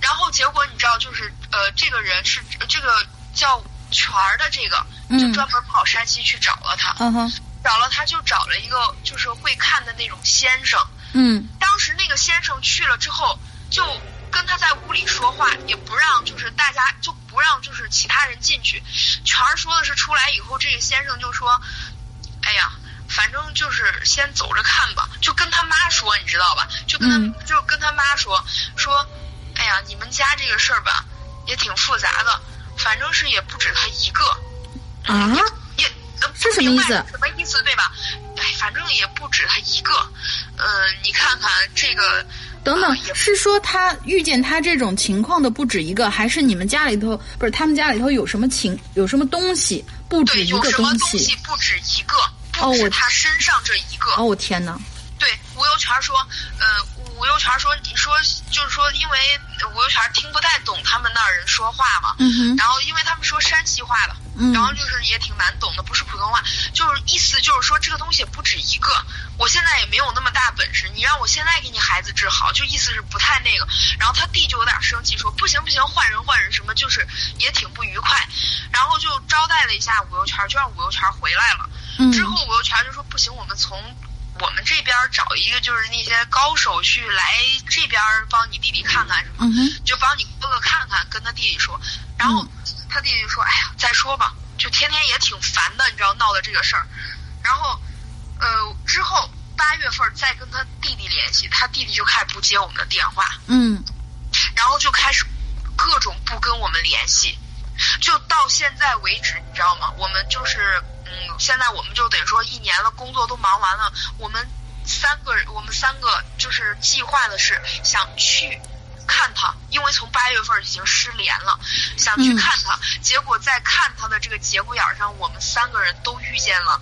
然后结果你知道，就是呃，这个人是呃这个叫全儿的这个，就嗯专门跑山西去找了他，找了他就找了一个就是会看的那种先生。嗯当时那个先生去了之后，就跟他在屋里说话，也不让就是大家就不让就是其他人进去。全儿说的是出来以后，这个先生就说：“哎呀，反正就是先走着看吧。”就跟他妈说，你知道吧？就跟他、嗯就跟他妈说说：“哎呀，你们家这个事儿吧，也挺复杂的，反正是也不止他一个。”啊，也呃是什么意思什么意思对吧？哎，反正也不止他一个。嗯、你看看这个，等等是说他遇见他这种情况的不止一个，还是你们家里头不是他们家里头有什么情有什么东西不止，一个有什么东？西不止一个，哦我不止他身上这一个。哦，我天哪！对，吴有权说，呃，吴又全说，你说就是说，因为吴又全听不太懂他们那儿人说话嘛，嗯然后因为他们说山西话的，嗯。然后就是也挺难懂的，不是普通话，就是意思就是说这个东西也不止一个，我现在也没有那么大本事，你让我现在给你孩子治好，就意思是不太那个。然后他弟就有点生气，说不行不行，换人换人，什么就是也挺不愉快，然后就招待了一下吴又全，就让吴又全回来了。嗯。之后吴又全就说不行，我们从我们这边找一个就是那些高手去来这边帮你弟弟看看什么。嗯就帮你哥哥看看，跟他弟弟说。然后他弟弟就说：“哎呀，再说吧，就天天也挺烦的，你知道闹的这个事儿。”然后，呃，之后八月份再跟他弟弟联系，他弟弟就开始不接我们的电话，嗯然后就开始各种不跟我们联系，就到现在为止，你知道吗？我们就是，嗯，现在我们就等于说一年了，工作都忙完了，我们三个人，我们三个就是计划的是想去看他，因为从八月份已经失联了，想去嗯看他，结果在看他的这个节骨眼儿上，我们三个人都遇见了，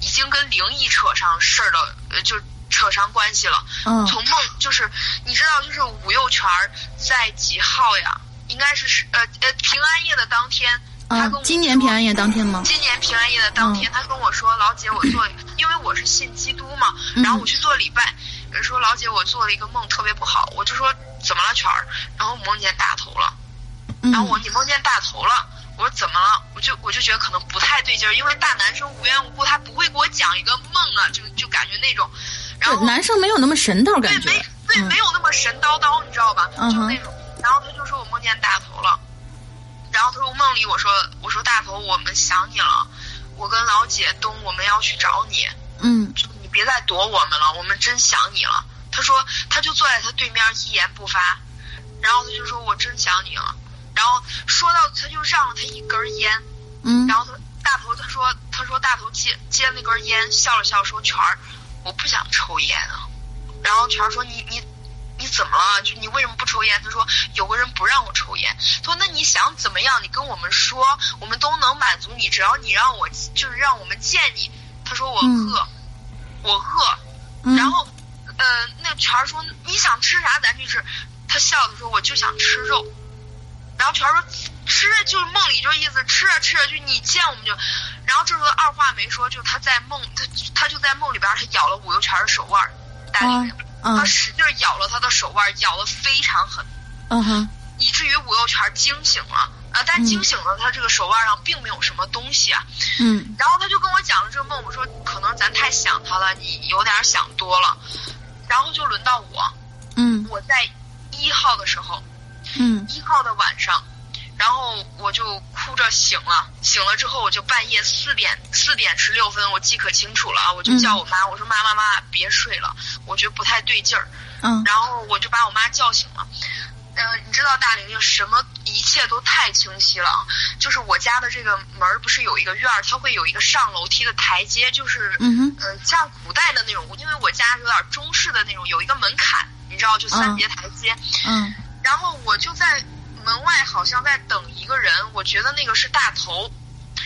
已经跟灵异扯上事儿了，呃，就扯上关系了。嗯从梦就是你知道，就是武右权在几号呀？应该是是呃呃平安夜的当天，他啊跟我，今年平安夜当天吗？今年平安夜的当天，他跟我说：“老姐，我做，因为我是信基督嘛，然后我去做礼拜，呃说老姐，我做了一个梦特别不好。”我就说：“怎么了，权儿？”然后梦见大头了。嗯然后我你梦见大头了，我说怎么了？我就我就觉得可能不太对劲儿，因为大男生无缘无故他不会给我讲一个梦啊，就就感觉那种，然后对男生没有那么神叨感觉对没。对、嗯没有那么神叨叨，你知道吧？就那种，然后他就说我梦见大头了，然后他说梦里我说我说大头我们想你了，我跟老姐东我们要去找你，嗯就你别再躲我们了，我们真想你了。他说，他就坐在他对面一言不发，然后他就说我真想你了，然后说到他就让了他一根烟，嗯然后他大头他说他说大头接接那根烟，笑了笑说全儿，我不想抽烟啊。然后全儿说你你你怎么了？就你为什么不抽烟？他说有个人不让我抽烟。他说那你想怎么样？你跟我们说，我们都能满足你，只要你让我就是让我们见你。他说我饿，我饿。嗯然后呃那全儿说你想吃啥咱去吃。他笑着说我就想吃肉。然后全儿说吃就是梦里就意思吃着吃着就你见我们就，然后这时候二话没说，就他在梦他他就在梦里边他咬了五油泉的手腕儿，大力人，啊他使劲咬了他的手腕，咬得非常狠，嗯哼以至于五油泉惊醒了啊！但惊醒了，他这个手腕上并没有什么东西啊。嗯然后他就跟我讲了这个梦，我说可能咱太想他了，你有点想多了。然后就轮到我，嗯我在一号的时候，嗯一号的晚上，然后我就哭着醒了，醒了之后我就半夜四点四点十六分，我记可清楚了啊，我就叫我妈，我说妈妈妈别睡了，我觉得不太对劲儿，嗯。然后我就把我妈叫醒了。呃，你知道大玲玲什么一切都太清晰了。啊，就是我家的这个门儿不是有一个院儿，它会有一个上楼梯的台阶，就是嗯像古代的那种，因为我家有点中式的那种，有一个门槛，你知道，就三嗯。节台阶。嗯。然后我就在门外，好像在等一个人，我觉得那个是大头，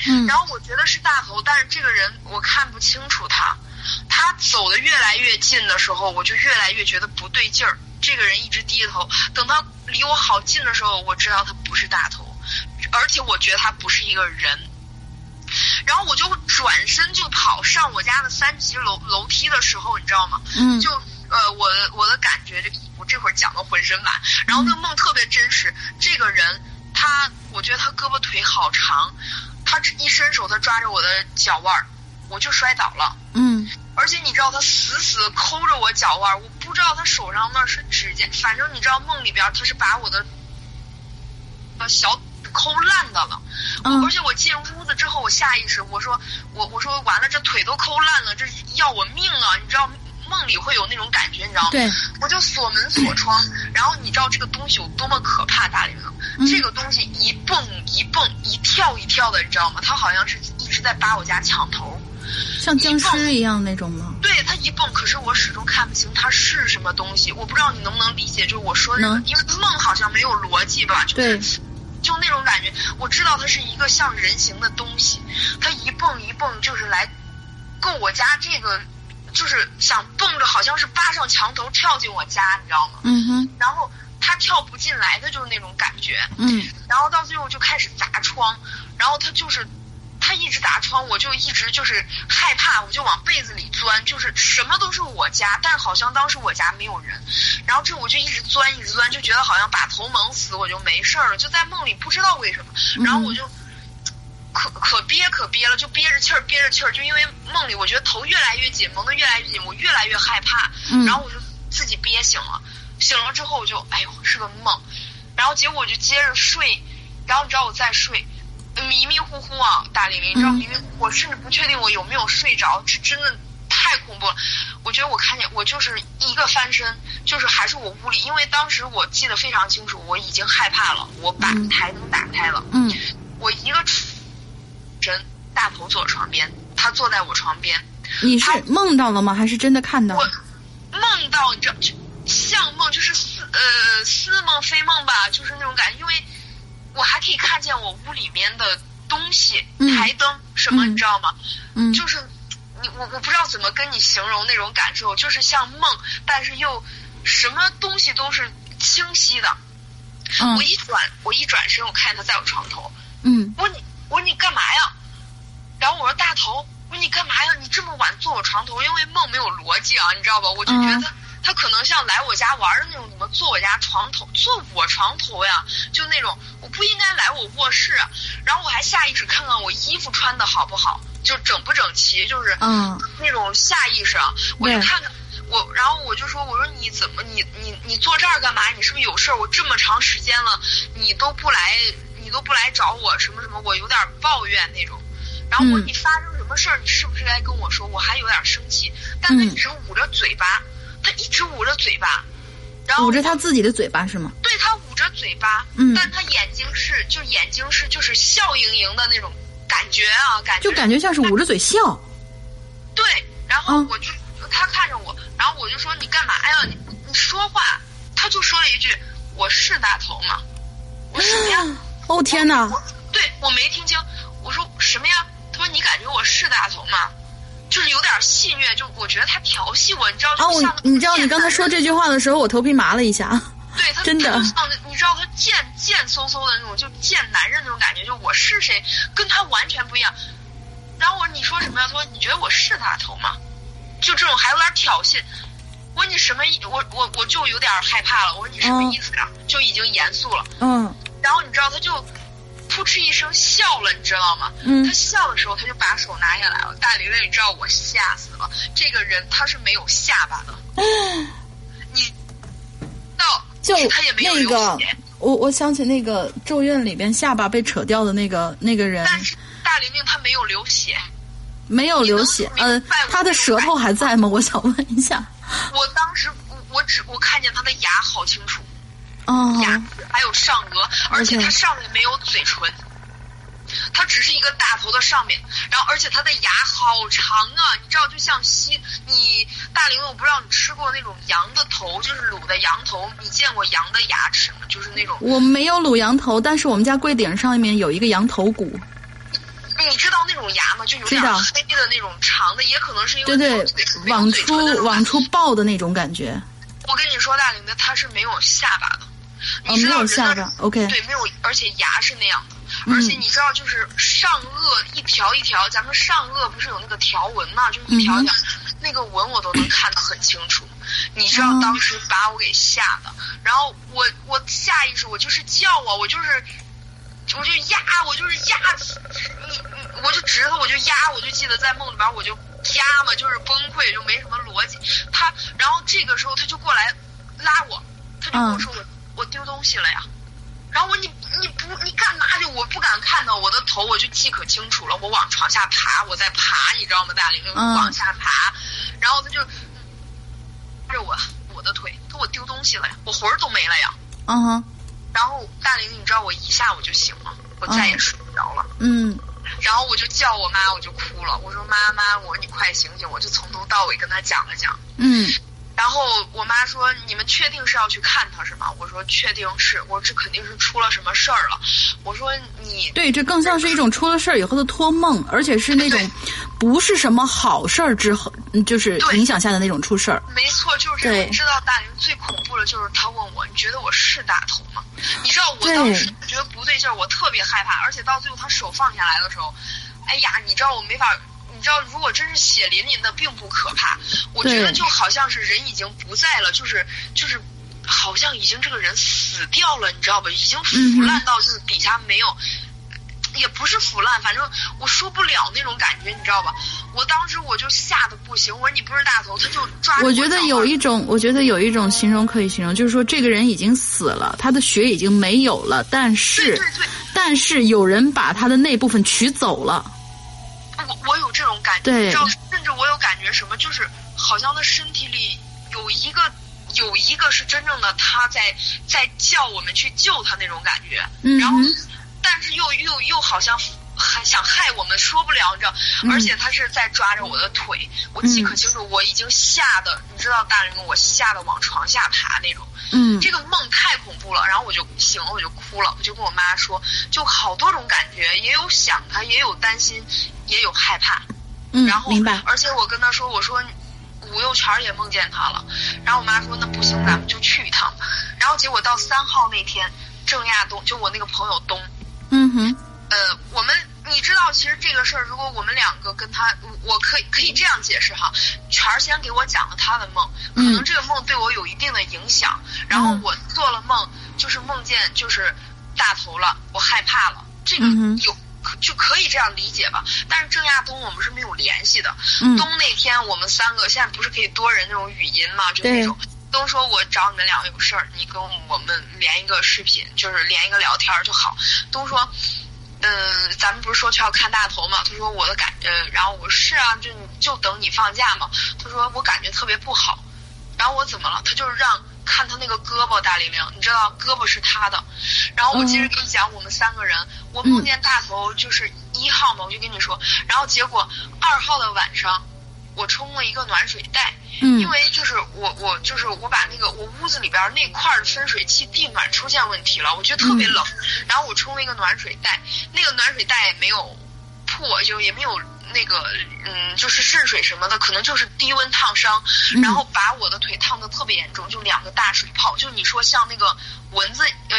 嗯然后我觉得是大头，但是这个人我看不清楚他，他走的越来越近的时候，我就越来越觉得不对劲儿。这个人一直低着头，等他离我好近的时候，我知道他不是大头，而且我觉得他不是一个人。然后我就转身就跑上我家的三级楼楼梯的时候，你知道吗？嗯就呃，我我的感觉，这我这会儿讲的浑身满。然后那个梦特别真实，这个人他，我觉得他胳膊腿好长，他一伸手，他抓着我的脚腕儿，我就摔倒了。嗯而且你知道他死死抠着我脚腕儿，我不知道他手上那是指甲，反正你知道梦里边他是把我的呃小抠烂的了。嗯而且我进屋子之后，我下意识我说我我说完了，这腿都抠烂了，这要我命啊！你知道梦里会有那种感觉，你知道吗？对，我就锁门锁窗，然后你知道这个东西有多么可怕，大玲玲，嗯这个东西一蹦一蹦一跳一跳的，你知道吗？它好像是一直在扒我家墙头。像僵尸一样那种吗？对它一蹦，可是我始终看不清它是什么东西。我不知道你能不能理解，就是我说的这个，因为梦好像没有逻辑吧，就是对就那种感觉。我知道它是一个像人形的东西，它一蹦一蹦就是来够我家这个，就是想蹦着，好像是扒上墙头跳进我家，你知道吗？嗯哼然后他跳不进来的就是那种感觉。嗯然后到最后就开始砸窗，然后他就是他一直砸窗，我就一直就是害怕，我就往被子里钻，就是什么都是我家，但好像当时我家没有人，然后这我就一直钻一直钻，就觉得好像把头蒙死我就没事儿了，就在梦里不知道为什么，然后我就。可可憋可憋了，就憋着气儿，憋着气儿，就因为梦里我觉得头越来越紧，蒙得越来越紧，我越来越害怕，嗯。然后我就自己憋醒了，醒了之后我就哎呦是个梦，然后结果我就接着睡，然后你知道我再睡，迷迷糊糊啊，大玲玲，你知道嗯。迷迷糊，我甚至不确定我有没有睡着，这真的太恐怖了。我觉得我看见我就是一个翻身，就是还是我屋里，因为当时我记得非常清楚，我已经害怕了，我把嗯。台灯打开了，嗯。我一个人大头坐我床边，他坐在我床边，你是梦到了吗？还是真的看到我了？梦到你知道，就像梦，就是似呃似梦非梦吧，就是那种感觉。因为我还可以看见我屋里面的东西，嗯台灯什么，嗯你知道吗？嗯就是你我我不知道怎么跟你形容那种感受，就是像梦，但是又什么东西都是清晰的。嗯我一转我一转身，我看见他在我床头，嗯我说你我说你干嘛呀？然后我说大头，我说你干嘛呀？你这么晚坐我床头，因为梦没有逻辑啊，你知道吧？我就觉得嗯他、他可能像来我家玩的那种，怎么坐我家床头，坐我床头呀？就那种我不应该来我卧室啊。然后我还下意识看看我衣服穿的好不好，就整不整齐，就是嗯那种下意识啊。我就看看我，然后我就说，我说你怎么你你你坐这儿干嘛？你是不是有事儿？我这么长时间了，你都不来，你都不来找我，什么什么，我有点抱怨那种。然后我说嗯你发生什么事儿，你是不是该跟我说？我还有点生气，但他嗯一直捂着嘴巴，他一直捂着嘴巴，然后捂着他自己的嘴巴是吗？对他捂着嘴巴，嗯但他眼睛是就眼睛是就是笑盈盈的那种感觉啊，感觉就感觉像是捂着嘴笑。对，然后嗯我就、他看着我，然后我就说你干嘛呀？你你说话，他就说了一句我是大头吗？我说什么呀？哦天哪！我对我没听清，我说什么呀？他说你感觉我是大头吗？就是有点戏谑，就我觉得他调戏我，你知道，哦，就像我你知道你刚才说这句话的时候，我头皮麻了一下。对他真的他就像你知道他贱贱嗖嗖的那种，就贱男人那种感觉，就我是谁跟他完全不一样。然后我说你说什么呀？他说你觉得我是大头吗？就这种还有点挑衅。我说你什么意？我我我就有点害怕了。我说你什么意思呀？就已经严肃了。嗯然后你知道他就扑哧一声笑了，你知道吗？嗯他笑的时候，他就把手拿下来了。大玲玲，你知道我吓死了。这个人他是没有下巴的，你到就他也没有流那个血，我我想起那个《咒怨》里边下巴被扯掉的那个那个人，但是大玲玲她没有流血。没有流血。呃你能明白我，他的舌头还在吗？我想问一下。我当时我我只我看见他的牙好清楚，哦，牙还有上颚，而且他上面没有嘴唇。它只是一个大头的上面，然后而且它的牙好长啊，你知道，就像西你大玲玲，我不知道你吃过那种羊的头，就是卤的羊头，你见过羊的牙齿吗？就是那种，我没有卤羊头，但是我们家柜顶上面有一个羊头骨。你知道那种牙吗？就有点黑的那种长的，也可能是因为对对往出往出爆的那种感觉。我跟你说，大玲的他是没有下巴的，你知道人的。OK。对，没有，而且牙是那样的，嗯而且你知道，就是上颚一条一条，咱们上颚不是有那个条纹嘛，就一条一条，那个纹我都能看得很清楚。你知道哦当时把我给吓的，然后我我下意识我就是叫啊，我就是。我就压，我就是压，你你，我就指着他，我就压，我就记得在梦里边我就压嘛，就是崩溃，就没什么逻辑。他，然后这个时候他就过来拉我，他就跟我说我、我丢东西了呀。然后我你你不你干嘛去？我不敢看到我的头，我就记可清楚了。我往床下爬，我在爬，你知道吗？大玲玲嗯往下爬，然后他就拉着我我的腿，他说我丢东西了呀，我魂儿都没了呀。嗯哼，然后大玲玲，你知道我一下我就醒了，我再也睡不着了。嗯然后我就叫我妈，我就哭了。我说妈妈，我说你快醒醒！我就从头到尾跟他讲了讲。嗯然后我妈说：“你们确定是要去看他是吗？”我说：“确定是。”我说：“这肯定是出了什么事儿了。”我说：“你对，这更像是一种出了事儿以后的托梦，而且是那种不是什么好事儿之后，嗯就是对影响下的那种出事儿。没错，就是。你知道大林最恐怖的就是他问我：“你觉得我是大头吗？”你知道我当时觉得不对劲儿，我特别害怕，而且到最后他手放下来的时候，哎呀，你知道我没法。你知道，如果真是血淋淋的，并不可怕。我觉得就好像是人已经不在了，就是就是，好像已经这个人死掉了，你知道吧？已经腐烂到就是底下没有，也不是腐烂，反正我说不了那种感觉，你知道吧？我当时我就吓得不行，我说你不是大头，他就抓着我觉得有一种，我觉得有一种形容可以形容，就是说这个人已经死了，他的血已经没有了，但对是对对，但是有人把他的那部分取走了。我我有这种感觉，对。你知道，甚至我有感觉什么，就是好像他身体里有一个有一个是真正的他在在叫我们去救他那种感觉，嗯然后但是又又又好像还想害我们，说不了，你知道，嗯而且他是在抓着我的腿，我记可清楚，我已经吓得，你知道，大人们我吓得往床下爬那种。嗯这个梦太恐怖了，然后我就醒了，我就哭了，我就跟我妈说，就好多种感觉，也有想他，也有担心，也有害怕。嗯然，后明白。而且我跟他说，我说五六全也梦见他了。然后我妈说那不行，咱们就去一趟吧。然后结果到三号那天，郑亚东就我那个朋友东，嗯哼，呃，我们你知道，其实这个事儿，如果我们两个跟他，我可以可以这样解释哈，全儿先给我讲了他的梦，可能这个梦对我有一定的影响，然后嗯我做了梦，就是梦见就是大头了，我害怕了，这个有。可就可以这样理解吧，但是郑亚东我们是没有联系的。嗯东那天我们三个现在不是可以多人那种语音嘛，就那种。东说：“我找你们两个有事儿，你跟我们连一个视频，就是连一个聊天儿就好。”东说：“呃，咱们不是说去要看大头嘛？”他说：“我的感呃，然后我说是啊，就就等你放假嘛。”他说：“我感觉特别不好。”然后我怎么了？他就是让看他那个胳膊，大玲玲，你知道胳膊是他的。然后我接着跟你讲，我们三个人，我梦见大头就是一号嘛，我就跟你说，然后结果二号的晚上，我冲了一个暖水袋，嗯。因为就是我我就是我把那个我屋子里边那块儿的分水器地暖出现问题了，我觉得特别冷，然后我冲了一个暖水袋，那个暖水袋也没有破，就也没有那个嗯，就是渗水什么的，可能就是低温烫伤，嗯。然后把我的腿烫的特别严重，就两个大水泡，就你说像那个蚊子呃，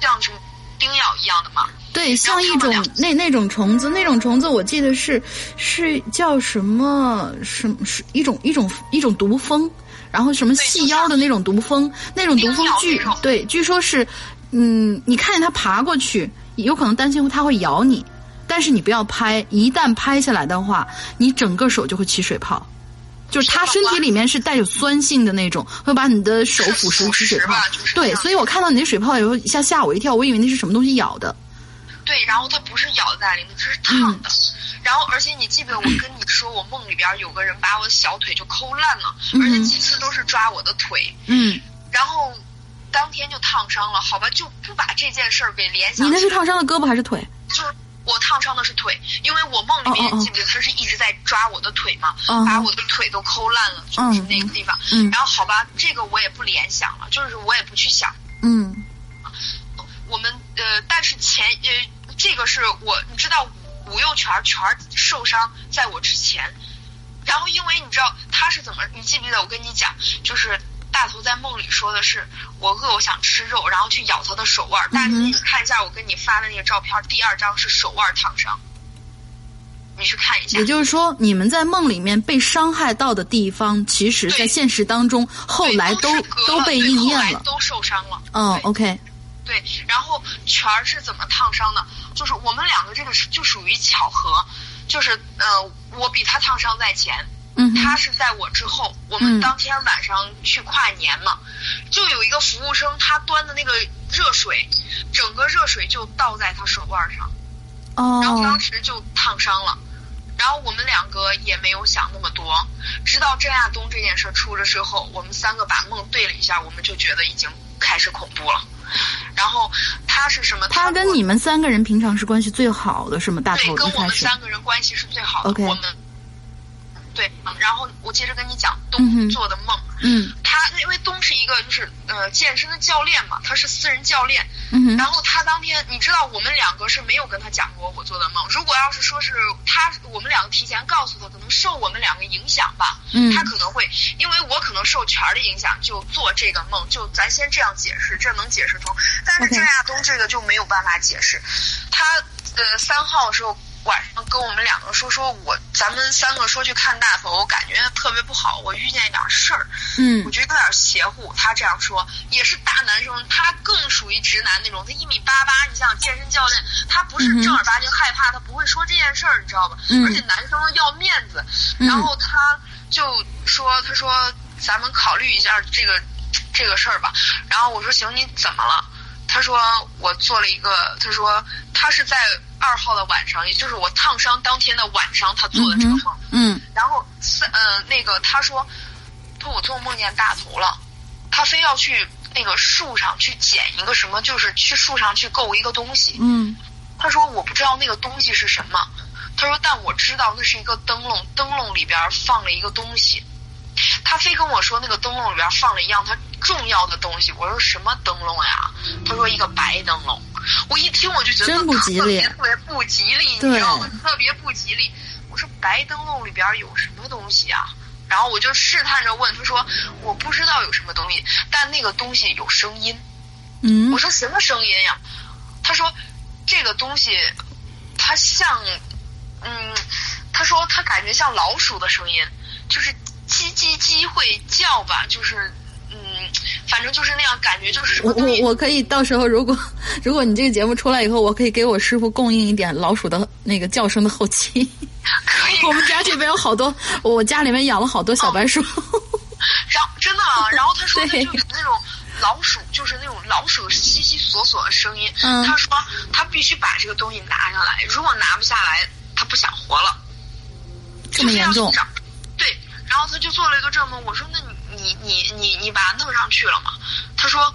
像什么叮咬一样的嘛，对，像一种那那种虫子，那种虫子我记得是是叫什么什么是一种一种一种毒蜂，然后什么细腰的那种毒蜂，那种毒蜂据对据说是，嗯，你看见它爬过去，有可能担心它会咬你，但是你不要拍，一旦拍下来的话，你整个手就会起水泡。就是它身体里面是带有酸性的那种，会把你的手腐蚀起水泡对，所以我看到你那水泡以后，一下吓我一跳，我以为那是什么东西咬的。对，然后它不是咬在里面，它是烫的。然后，而且你记不记得我跟你说，我梦里边有个人把我的小腿就抠烂了，而且几次都是抓我的腿，嗯，然后当天就烫伤了。好吧，就不把这件事儿给联想。你那是烫伤的胳膊还是腿？就是我烫伤的是腿，因为我梦里面记不记得他是一直在抓我的腿嘛，嗯把我的腿都抠烂了，就是那个地方。嗯然后好吧，这个我也不联想了，就是我也不去想。嗯我们呃，但是前呃，这个是我你知道武右全全受伤在我之前，然后因为你知道他是怎么，你记不记得我跟你讲，就是大头在梦里说的是我饿，我想吃肉，然后去咬他的手腕儿，但是你看一下我跟你发的那个照片，第二张是手腕烫伤，你去看一下也。就是说，你们在梦里面被伤害到的地方，其实在现实当中后来都都都被应验了。都受伤了。哦对，OK，对，然后全儿是怎么烫伤的？就是我们两个这个是就属于巧合，就是呃，我比他烫伤在前，嗯他是在我之后。我嗯们当天晚上去跨年嘛，就有一个服务生，他端的那个热水，整个热水就倒在他手腕上，哦然后哦当，时就烫伤了。然后我们两个也没有想那么多，直到郑亚东这件事出了之后，我们三个把梦对了一下，我们就觉得已经开始恐怖了。然后他是什么？他跟你们三个人平常是关系最好的，是吗？大对，头跟我们三个人关系是最好的。我们对，然后我接着跟你讲东做的梦。嗯他因为东是一个就是呃健身的教练嘛，他是私人教练。嗯然后他当天，你知道我们两个是没有跟他讲过我做的梦。如果要是说是他，我们两个提前告诉他，可能受我们两个影响吧。嗯他可能会，因为我可能受权儿的影响，就做这个梦。就咱先这样解释，这能解释通。但是郑亚东这个就没有办法解释。他呃三号的时候晚上跟我们两个说，说我咱们三个说去看大头，我感觉特别不好，我遇见一点事儿。嗯我觉得有点邪乎。他这样说也是大男生，他更属于直男那种。他一米八八，你想健身教练，他不是正儿八经害怕，他不会说这件事儿，你知道吧？嗯而且男生要面子，嗯然后他就说：“他说咱们考虑一下这个这个事儿吧。”然后我说：“行，你怎么了？”他说：“我做了一个，他说他是在二号的晚上，也就是我烫伤当天的晚上，他做的这个梦。嗯然后三呃那个他说，说我做梦见大头了，他非要去那个树上去捡一个什么，就是去树上去够一个东西。嗯他说我不知道那个东西是什么，他说但我知道那是一个灯笼，灯笼里边放了一个东西。他非跟我说那个灯笼里边放了一样他重要的东西，我说什么灯笼呀？他说一个白灯笼。我一听我就觉得真不吉利特别特别不吉利，你知道吗？特别不吉利。我说白灯笼里边有什么东西啊？然后我就试探着问他说我不知道有什么东西，但那个东西有声音。嗯我说什么声音呀？他说这个东西它像，嗯，他说他感觉像老鼠的声音，就是叽叽叽会叫吧，就是嗯，反正就是那样，感觉就是什我。我我可以到时候，如果如果你这个节目出来以后，我可以给我师傅供应一点老鼠的那个叫声的后期。可以，我们家这边有好多，我家里面养了好多小白鼠。然后真的啊，然后他说就是那种老鼠，就是那种老鼠悉悉索索的声音。嗯他说他必须把这个东西拿上来，如果拿不下来，他不想活了。这么严重对，然后他就做了一个这么，我说那你你你你你把它弄上去了吗？他说，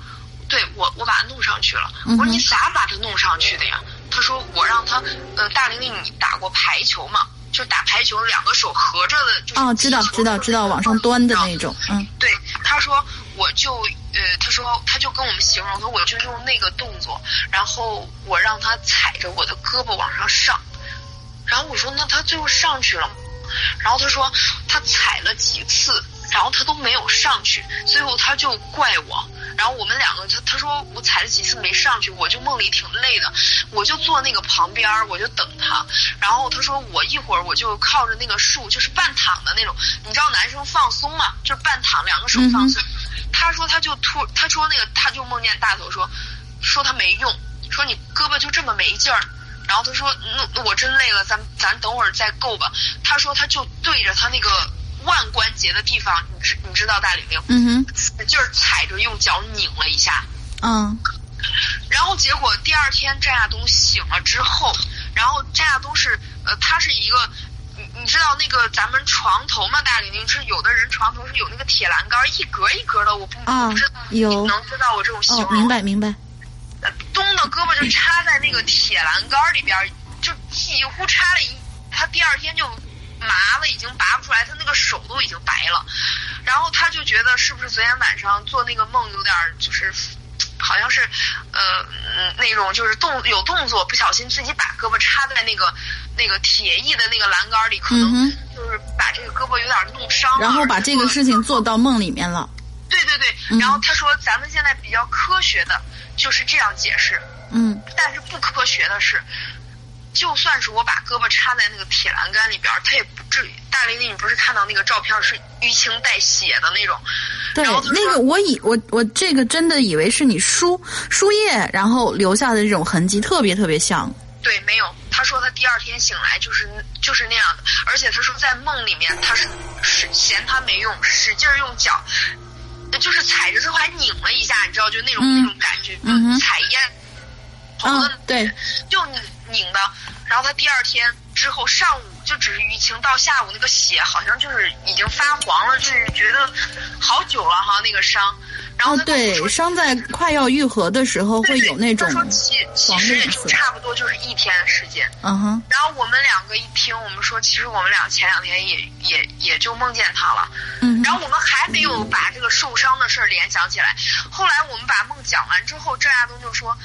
对我我把它弄上去了。我说你咋把它弄上去的呀？他他说我让他，呃，大玲玲你打过排球吗？就打排球两个手合着的，就是哦，知道知道知道，往上端的那种，嗯。对，他说我就呃，他说他就跟我们形容说我就用那个动作，然后我让他踩着我的胳膊往上上，然后我说那他最后上去了，然后他说他踩了几次。然后他都没有上去，最后他就怪我。然后我们两个，他他说我踩了几次没上去，我就梦里挺累的，我就坐那个旁边我就等他。然后他说我一会儿我就靠着那个树，就是半躺的那种，你知道男生放松嘛，就是半躺，两个手放松。他说他就突，他说那个他就梦见大头说，说他没用，说你胳膊就这么没劲儿。然后他说那我真累了，咱咱等会儿再够吧。他说他就对着他那个。腕关节的地方，你知你知道大玲玲，嗯哼，使劲踩着用脚拧了一下，嗯，然后结果第二天张亚东醒了之后，然后张亚东是呃，他是一个，你你知道那个咱们床头嘛，大玲玲是有的人床头是有那个铁栏杆一格一格的，我不不知道有。能知道我这种形容，明白明白，东的胳膊就插在那个铁栏杆里边，就几乎插了一，他第二天就。麻了，已经拔不出来，他那个手都已经白了，然后他就觉得是不是昨天晚上做那个梦有点就是，好像是，呃，那种就是动有动作，不小心自己把胳膊插在那个那个铁艺的那个栏杆里，可能就是把这个胳膊有点弄伤了。然后把这个事情做到梦里面了。对对对，然后他说咱们现在比较科学的就是这样解释，嗯，但是不科学的是。就算是我把胳膊插在那个铁栏杆里边，他也不至于。大玲玲，你不是看到那个照片是淤青带血的那种？对，那个我以我我这个真的以为是你输输液然后留下的这种痕迹，特别特别像。对，没有。他说他第二天醒来就是就是那样的，而且他说在梦里面他是是嫌他没用，使劲用脚，就是踩着之后还拧了一下，你知道就那种那种感觉，踩烟。嗯，对，就拧拧的，然后他第二天之后上午就只是淤青，到下午那个血好像就是已经发黄了，就是觉得好久了哈那个伤。然后对，伤在快要愈合的时候会有那种说其其实也就差不多就是一天的时间。嗯哼。然后我们两个一听，我们说其实我们俩前两天也也也就梦见他了。嗯。然后我们还没有把这个受伤的事儿联想起来，后来我们把梦讲完之后，郑亚东就说。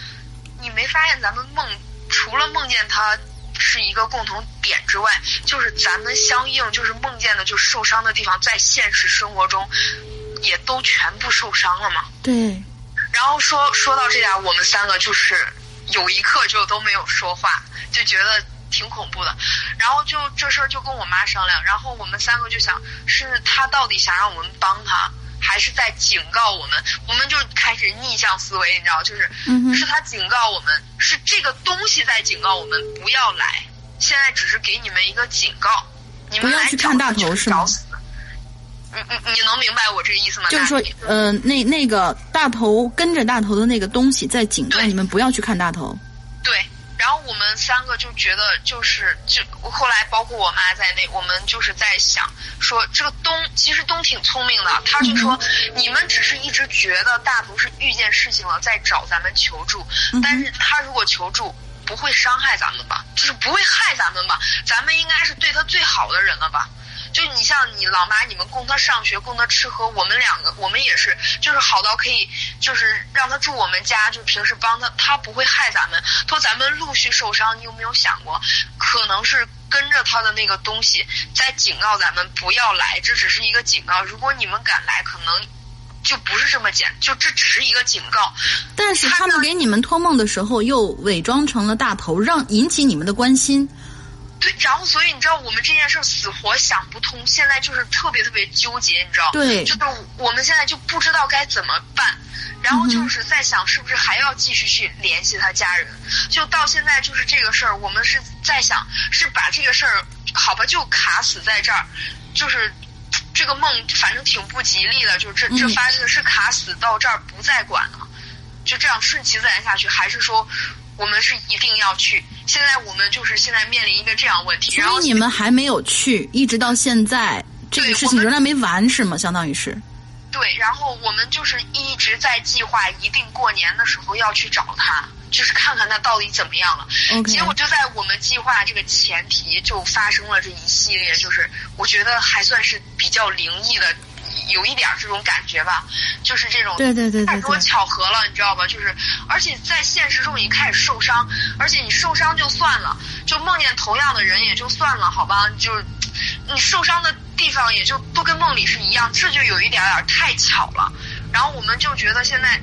你没发现咱们梦除了梦见他是一个共同点之外，就是咱们相应就是梦见的就受伤的地方，在现实生活中也都全部受伤了嘛？对。然后说说到这点，我们三个就是有一刻就都没有说话，就觉得挺恐怖的。然后就这事儿就跟我妈商量，然后我们三个就想，是他到底想让我们帮他？还是在警告我们，我们就开始逆向思维，你知道，就是是他警告我们，是这个东西在警告我们不要来。现在只是给你们一个警告，你们来去看大头是吗？你你你能明白我这个意思吗？就是说，呃，那那个大头跟着大头的那个东西在警告你们不要去看大头。对。然后我们三个就觉得，就是就后来包括我妈在内，我们就是在想说，这个东其实东挺聪明的，他就说你们只是一直觉得大头是遇见事情了在找咱们求助，但是他如果求助不会伤害咱们吧，就是不会害咱们吧，咱们应该是对他最好的人了吧。就你像你老妈，你们供她上学，供她吃喝，我们两个，我们也是，就是好到可以，就是让她住我们家，就平时帮她，她不会害咱们。说咱们陆续受伤，你有没有想过，可能是跟着他的那个东西在警告咱们不要来，这只是一个警告。如果你们敢来，可能就不是这么简，就这只是一个警告。但是他们给你们托梦的时候，又伪装成了大头，让引起你们的关心。对，然后所以你知道我们这件事死活想不通，现在就是特别特别纠结，你知道？对，就是我们现在就不知道该怎么办，然后就是在想是不是还要继续去联系他家人，就到现在就是这个事儿，我们是在想是把这个事儿好吧就卡死在这儿，就是这个梦反正挺不吉利的，就是这这发生的是卡死到这儿不再管了，就这样顺其自然下去，还是说？我们是一定要去。现在我们就是现在面临一个这样问题，所以你们还没有去，一直到现在，这个事情仍然没完，是吗？相当于是。对，然后我们就是一直在计划，一定过年的时候要去找他。就是看看他到底怎么样了。结果就在我们计划这个前提，就发生了这一系列，就是我觉得还算是比较灵异的，有一点儿这种感觉吧，就是这种对对对对太多巧合了，你知道吧？就是而且在现实中你开始受伤，而且你受伤就算了，就梦见同样的人也就算了，好吧？就是你受伤的地方也就都跟梦里是一样，这就有一点点太巧了。然后我们就觉得现在，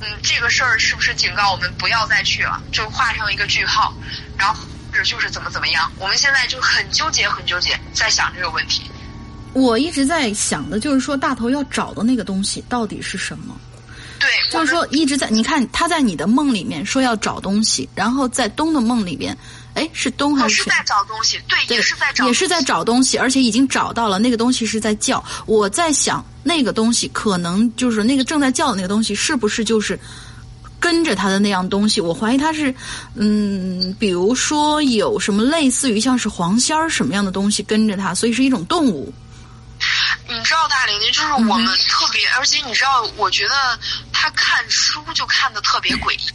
嗯，这个事儿是不是警告我们不要再去了，就画上一个句号，然后或者就是怎么怎么样？我们现在就很纠结，很纠结，在想这个问题。我一直在想的就是说，大头要找的那个东西到底是什么？对，就是说一直在，你看他在你的梦里面说要找东西，然后在东的梦里边，哎，是东还是是在找东西，对，对，也是在找，也是在找东西，而且已经找到了。那个东西是在叫。我在想，那个东西可能就是那个正在叫的那个东西，是不是就是跟着他的那样东西？我怀疑他是，嗯，比如说有什么类似于像是黄仙儿什么样的东西跟着他，所以是一种动物。你知道大玲玲，就是我们特别，而且你知道，我觉得他看书就看的特别诡异。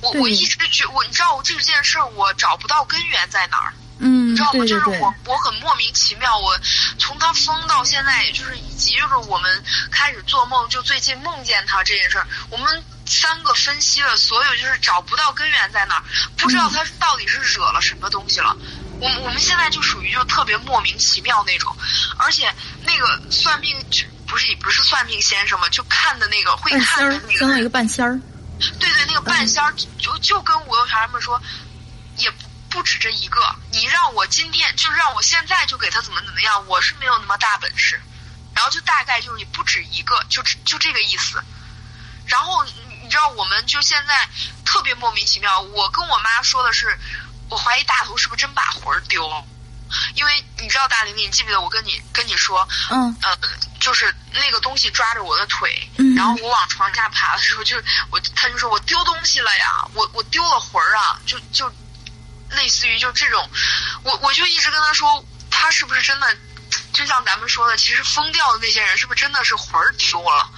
我我一直觉我，你知道，我这件事儿我找不到根源在哪儿，嗯你知道，吗？就是我我很莫名其妙，我从他疯到现在，也就是以及就是我们开始做梦，就最近梦见他这件事儿，我们三个分析了所有，就是找不到根源在哪儿，不知道他到底是惹了什么东西了。我们我们现在就属于就特别莫名其妙那种，而且那个算命就不是不是算命先生嘛，就看的那个会看的那个跟了一个半仙儿。对对，那个半仙儿就就跟吴有强他们说，也不不止这一个。你让我今天就让我现在就给他怎么怎么样，我是没有那么大本事。然后就大概就是也不止一个，就就这个意思。然后你你知道，我们就现在特别莫名其妙。我跟我妈说的是，我怀疑大头是不是真把魂儿丢了。因为你知道大玲玲，你记不记得我跟你跟你说，嗯呃，就是那个东西抓着我的腿，嗯然后我往床下爬的时候，就是我，他就说我丢东西了呀，我我丢了魂儿啊，就就类似于就这种，我我就一直跟他说，他是不是真的，就像咱们说的，其实疯掉的那些人是不是真的是魂儿丢了？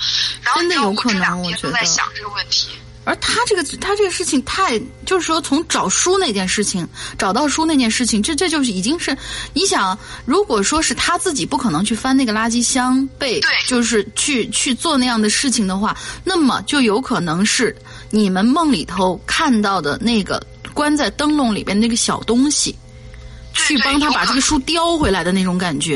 然后真的你知道有可能我这两天我觉得都在想这个问题。而他这个他这个事情太，就是说从找书那件事情，找到书那件事情，这这就是已经是，你想，如果说是他自己不可能去翻那个垃圾箱，被对就是去去做那样的事情的话，那么就有可能是你们梦里头看到的那个关在灯笼里边那个小东西，去帮他把这个书叼回来的那种感觉。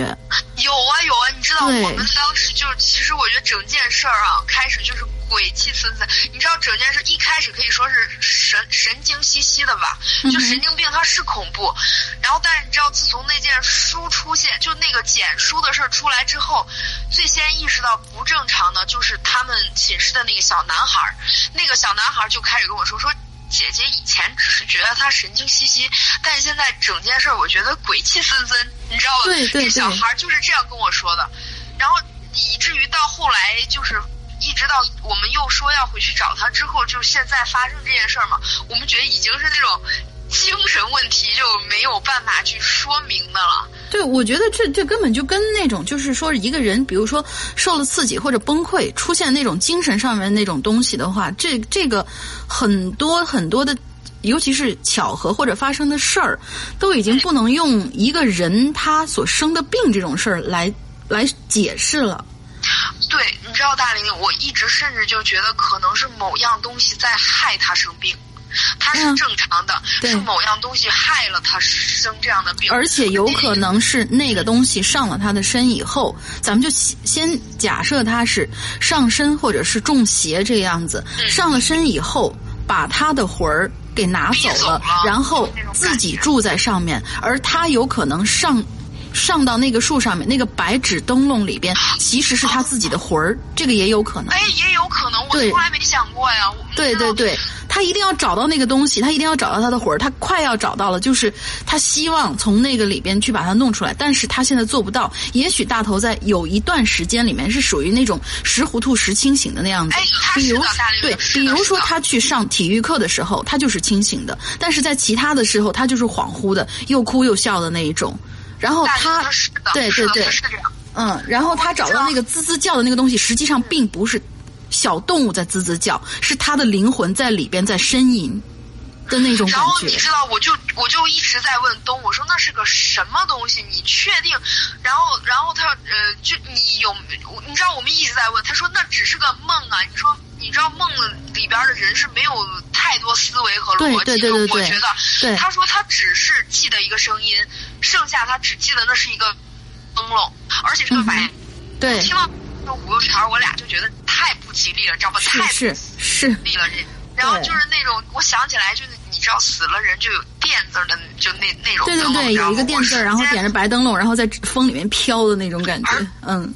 有啊有啊，你知道我们当时就其实我觉得整件事儿啊，开始就是鬼气森森。你知道整件事一开始可以说是神神经兮兮的吧，就神经病，它是恐怖。然后但是你知道，自从那件书出现，就那个捡书的事儿出来之后，最先意识到不正常的就是他们寝室的那个小男孩儿，那个小男孩儿就开始跟我说说。姐姐以前只是觉得他神经兮兮，但是现在整件事儿我觉得鬼气森森，你知道吧？对对那小孩儿就是这样跟我说的，然后以至于到后来就是一直到我们又说要回去找他之后，就现在发生这件事儿嘛，我们觉得已经是那种精神问题，就没有办法去说明的了。对，我觉得这这根本就跟那种就是说一个人，比如说受了刺激或者崩溃，出现那种精神上面那种东西的话，这这个很多很多的，尤其是巧合或者发生的事儿，都已经不能用一个人他所生的病这种事儿来来解释了。对，你知道大玲玲，我一直甚至就觉得可能是某样东西在害他生病，他是嗯正常的，对是某样东西害了他生这样的病，而且有可能是那个东西上了他的身以后，咱们就先假设他是上身或者是中邪这样子，嗯上了身以后把他的魂儿给拿走了走了，然后自己住在上面，而他有可能上。上到那个树上面，那个白纸灯笼里边，其实是他自己的魂儿，这个也有可能。哎，也有可能，我从来没想过呀。对对，对，他一定要找到那个东西，他一定要找到他的魂儿，他快要找到了，就是他希望从那个里边去把它弄出来，但是他现在做不到。也许大头在有一段时间里面是属于那种时糊涂时清醒的那样子哎，他比如对，比如说他去上体育课的时候，他就是清醒的，但是在其他的时候，他就是恍惚的，又哭又笑的那一种。然后他对对对。嗯，然后他找到那个滋滋叫的那个东西，实际上并不是小动物在滋滋叫，是他的灵魂在里边在呻吟。的那种感觉。然后你知道，我就我就一直在问东，我说那是个什么东西？你确定？然后然后他呃，就你有你知道我们一直在问，他说那只是个梦啊。你说你知道梦里边的人是没有太多思维和逻辑的，我觉得。他说他只是记得一个声音，剩下他只记得那是一个灯笼，而且是个白。对。听到五六条，我俩就觉得太不吉利了，知道吧？太是是利了这。然后就是那种，我想起来就是，你知道死了人就有电字的，就那那种。对对对，有一个电字，然后点着白灯笼，然后在风里面飘的那种感觉，嗯。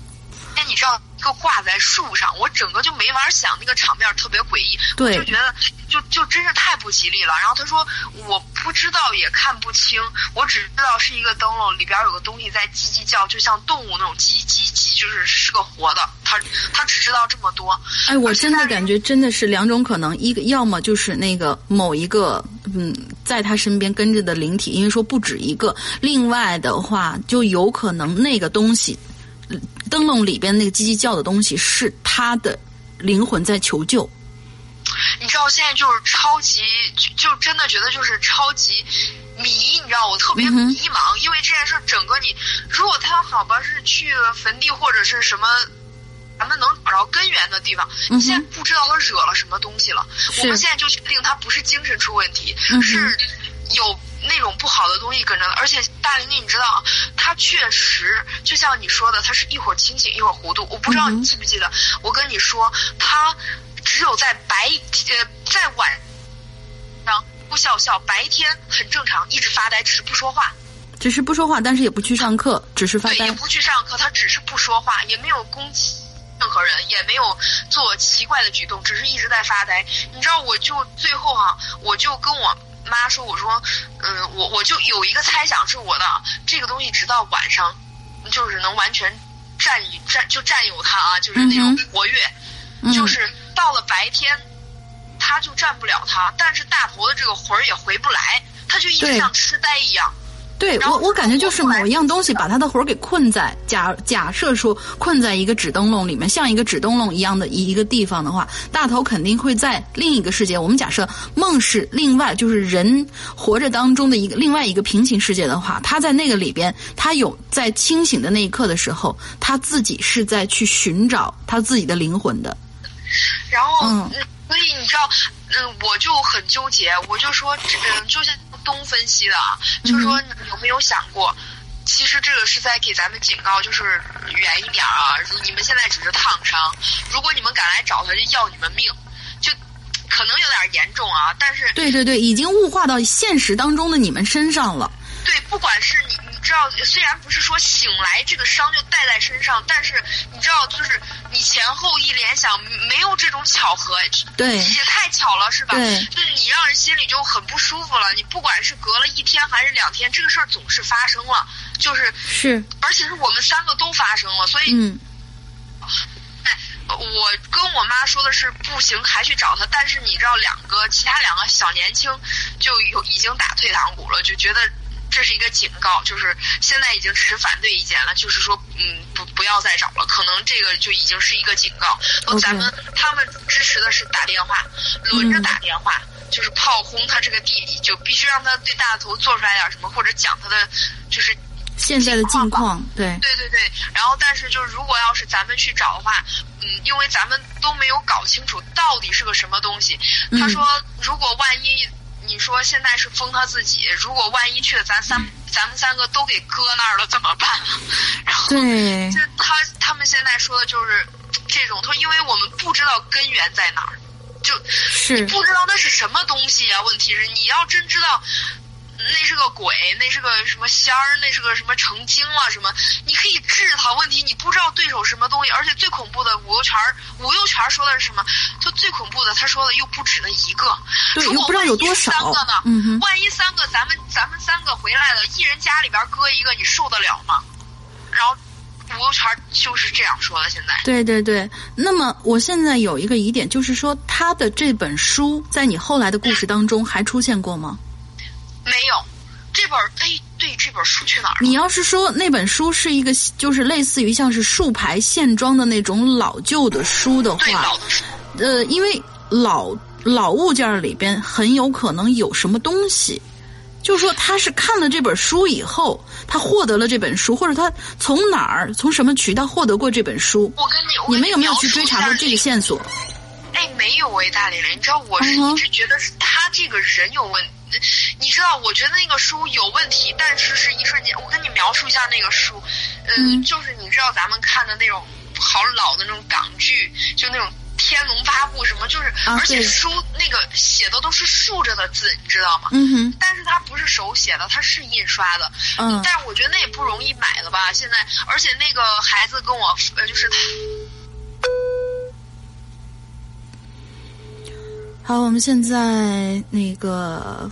哎，你知道？一个挂在树上，我整个就没法想，那个场面特别诡异，我就觉得就就真是太不吉利了。然后他说我不知道也看不清，我只知道是一个灯笼里边有个东西在叽叽叫，就像动物那种叽叽叽，就是是个活的。他他只知道这么多。哎，我真的感觉真的是两种可能，一个要么就是那个某一个嗯，在他身边跟着的灵体，因为说不止一个。另外的话，就有可能那个东西。灯笼里边那个叽叽叫的东西是他的灵魂在求救。你知道现在就是超级就就真的觉得就是超级迷，你知道我特别迷茫，因为这件事整个你如果他好吧是去了坟地或者是什么，咱们能找着根源的地方，你现在不知道他惹了什么东西了。我们现在就确定他不是精神出问题，是有。那种不好的东西跟着，而且大玲玲，你知道啊，他确实就像你说的，他是一会儿清醒一会儿糊涂。我不知道你记不记得，我跟你说，他只有在白呃在晚上不笑笑，白天很正常，一直发呆，只是不说话。只是不说话，但是也不去上课，只是发呆。也不去上课，他只是不说话，也没有攻击任何人，也没有做奇怪的举动，只是一直在发呆。你知道，我就最后哈，我就跟我。妈说：“我说，嗯，我我就有一个猜想是我的，这个东西直到晚上，就是能完全占占就占有它啊，就是那种活跃，就是到了白天，它就占不了它。但是大头的这个魂儿也回不来，它就一直像痴呆一样。”对我，我感觉就是某一样东西把他的魂给困在假假设说困在一个纸灯笼里面，像一个纸灯笼一样的一一个地方的话，大头肯定会在另一个世界。我们假设梦是另外，就是人活着当中的一个另外一个平行世界的话，他在那个里边，他有在清醒的那一刻的时候，他自己是在去寻找他自己的灵魂的。然后，嗯，所以你知道，嗯，我就很纠结，我就说，嗯，就像。东分析的啊，就是说有没有想过，其实这个是在给咱们警告，就是远一点啊！你们现在只是烫伤，如果你们敢来找他，就要你们命，就可能有点严重啊！但是对对对，已经物化到现实当中的你们身上了。对，不管是你。知道，虽然不是说醒来这个伤就带在身上，但是你知道，就是你前后一联想，没有这种巧合，对，也太巧了，是吧？对，就是你让人心里就很不舒服了。你不管是隔了一天还是两天，这个事儿总是发生了，就是是，而且是我们三个都发生了，所以，嗯，哎，我跟我妈说的是不行，还去找他，但是你知道，两个其他两个小年轻就有已经打退堂鼓了，就觉得。这是一个警告，就是现在已经持反对意见了，就是说，嗯，不，不要再找了。可能这个就已经是一个警告。咱们他们支持的是打电话，轮着打电话，就是炮轰他这个弟弟，就必须让他对大头做出来点什么，或者讲他的就是现在的境况。对，对对对。然后，但是就是如果要是咱们去找的话，嗯，因为咱们都没有搞清楚到底是个什么东西。他说，如果万一。你说现在是封他自己，如果万一去了，咱三咱们三个都给搁那儿了怎么办？然后就他他们现在说的就是这种，他说因为我们不知道根源在哪儿，就你不知道那是什么东西啊。问题是你要真知道。那是个鬼，那是个什么仙儿，那是个什么成精了什么？你可以治他，问题你不知道对手什么东西，而且最恐怖的五六全五六全说的是什么？就最恐怖的，他说的又不止那一个。对，又不知道有多少。三个呢？嗯哼。万一三个，咱们咱们三个回来了，一人家里边搁一个，你受得了吗？然后五六全就是这样说的。现在。对对对。那么我现在有一个疑点，就是说他的这本书在你后来的故事当中还出现过吗？没有，这本哎，对，这本书去哪儿了？你要是说那本书是一个，就是类似于像是竖排线装的那种老旧的书的话，呃，因为老老物件里边很有可能有什么东西。就是说，他是看了这本书以后，他获得了这本书，或者他从哪儿、从什么渠道获得过这本书？我跟你，你们有没有去追查过这个线索？哎，没有哎，大李雷，你知道我是一直觉得是他这个人有问，你知道，我觉得那个书有问题，但是是一瞬间。我跟你描述一下那个书，嗯，嗯就是你知道咱们看的那种好老的那种港剧，就那种。天龙八部什么就是，啊而且书那个写的都是竖着的字，你知道吗？嗯哼，但是它不是手写的，它是印刷的。嗯但是我觉得那也不容易买了吧？现在，而且那个孩子跟我，呃，就是他。好，我们现在那个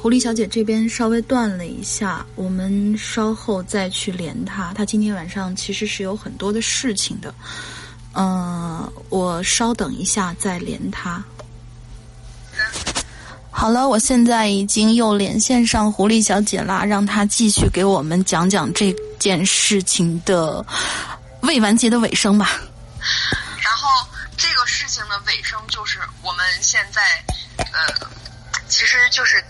狐狸小姐这边稍微断了一下，我们稍后再去连她。她今天晚上其实是有很多的事情的，嗯、我稍等一下再连她。好了，我现在已经又连线上狐狸小姐啦，让她继续给我们讲讲这件事情的未完结的尾声吧。然后这个事情的尾声就是我们现在，呃，其实就是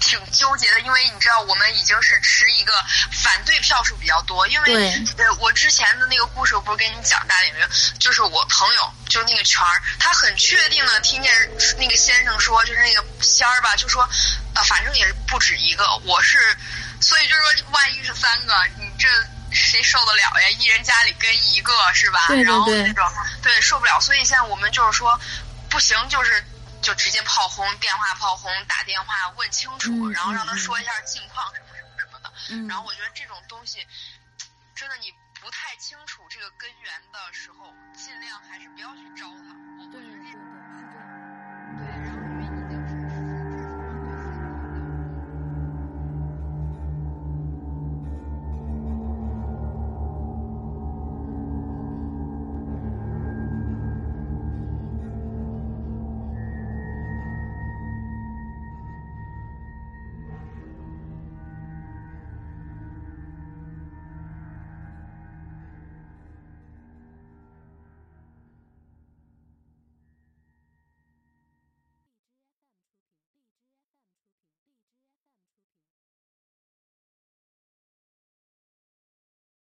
挺纠结的，因为你知道我们已经是持一个反对票数比较多，因为呃我之前的那个故事我不是跟你讲大点名，就是我朋友就是那个圈儿，他很确定的听见那个先生说，就是那个仙儿吧，就说，呃，反正也不止一个，我是，所以就是说万一是三个，你这。谁受得了呀？一人家里跟一个是吧？对对然后那种对受不了，所以现在我们就是说，不行，就是就直接炮轰，电话炮轰，打电话问清楚，嗯然后让他嗯说一下近况什么什么什么的。嗯然后我觉得这种东西，真的你不太清楚这个根源的时候，尽量还是不要去招他。我我觉得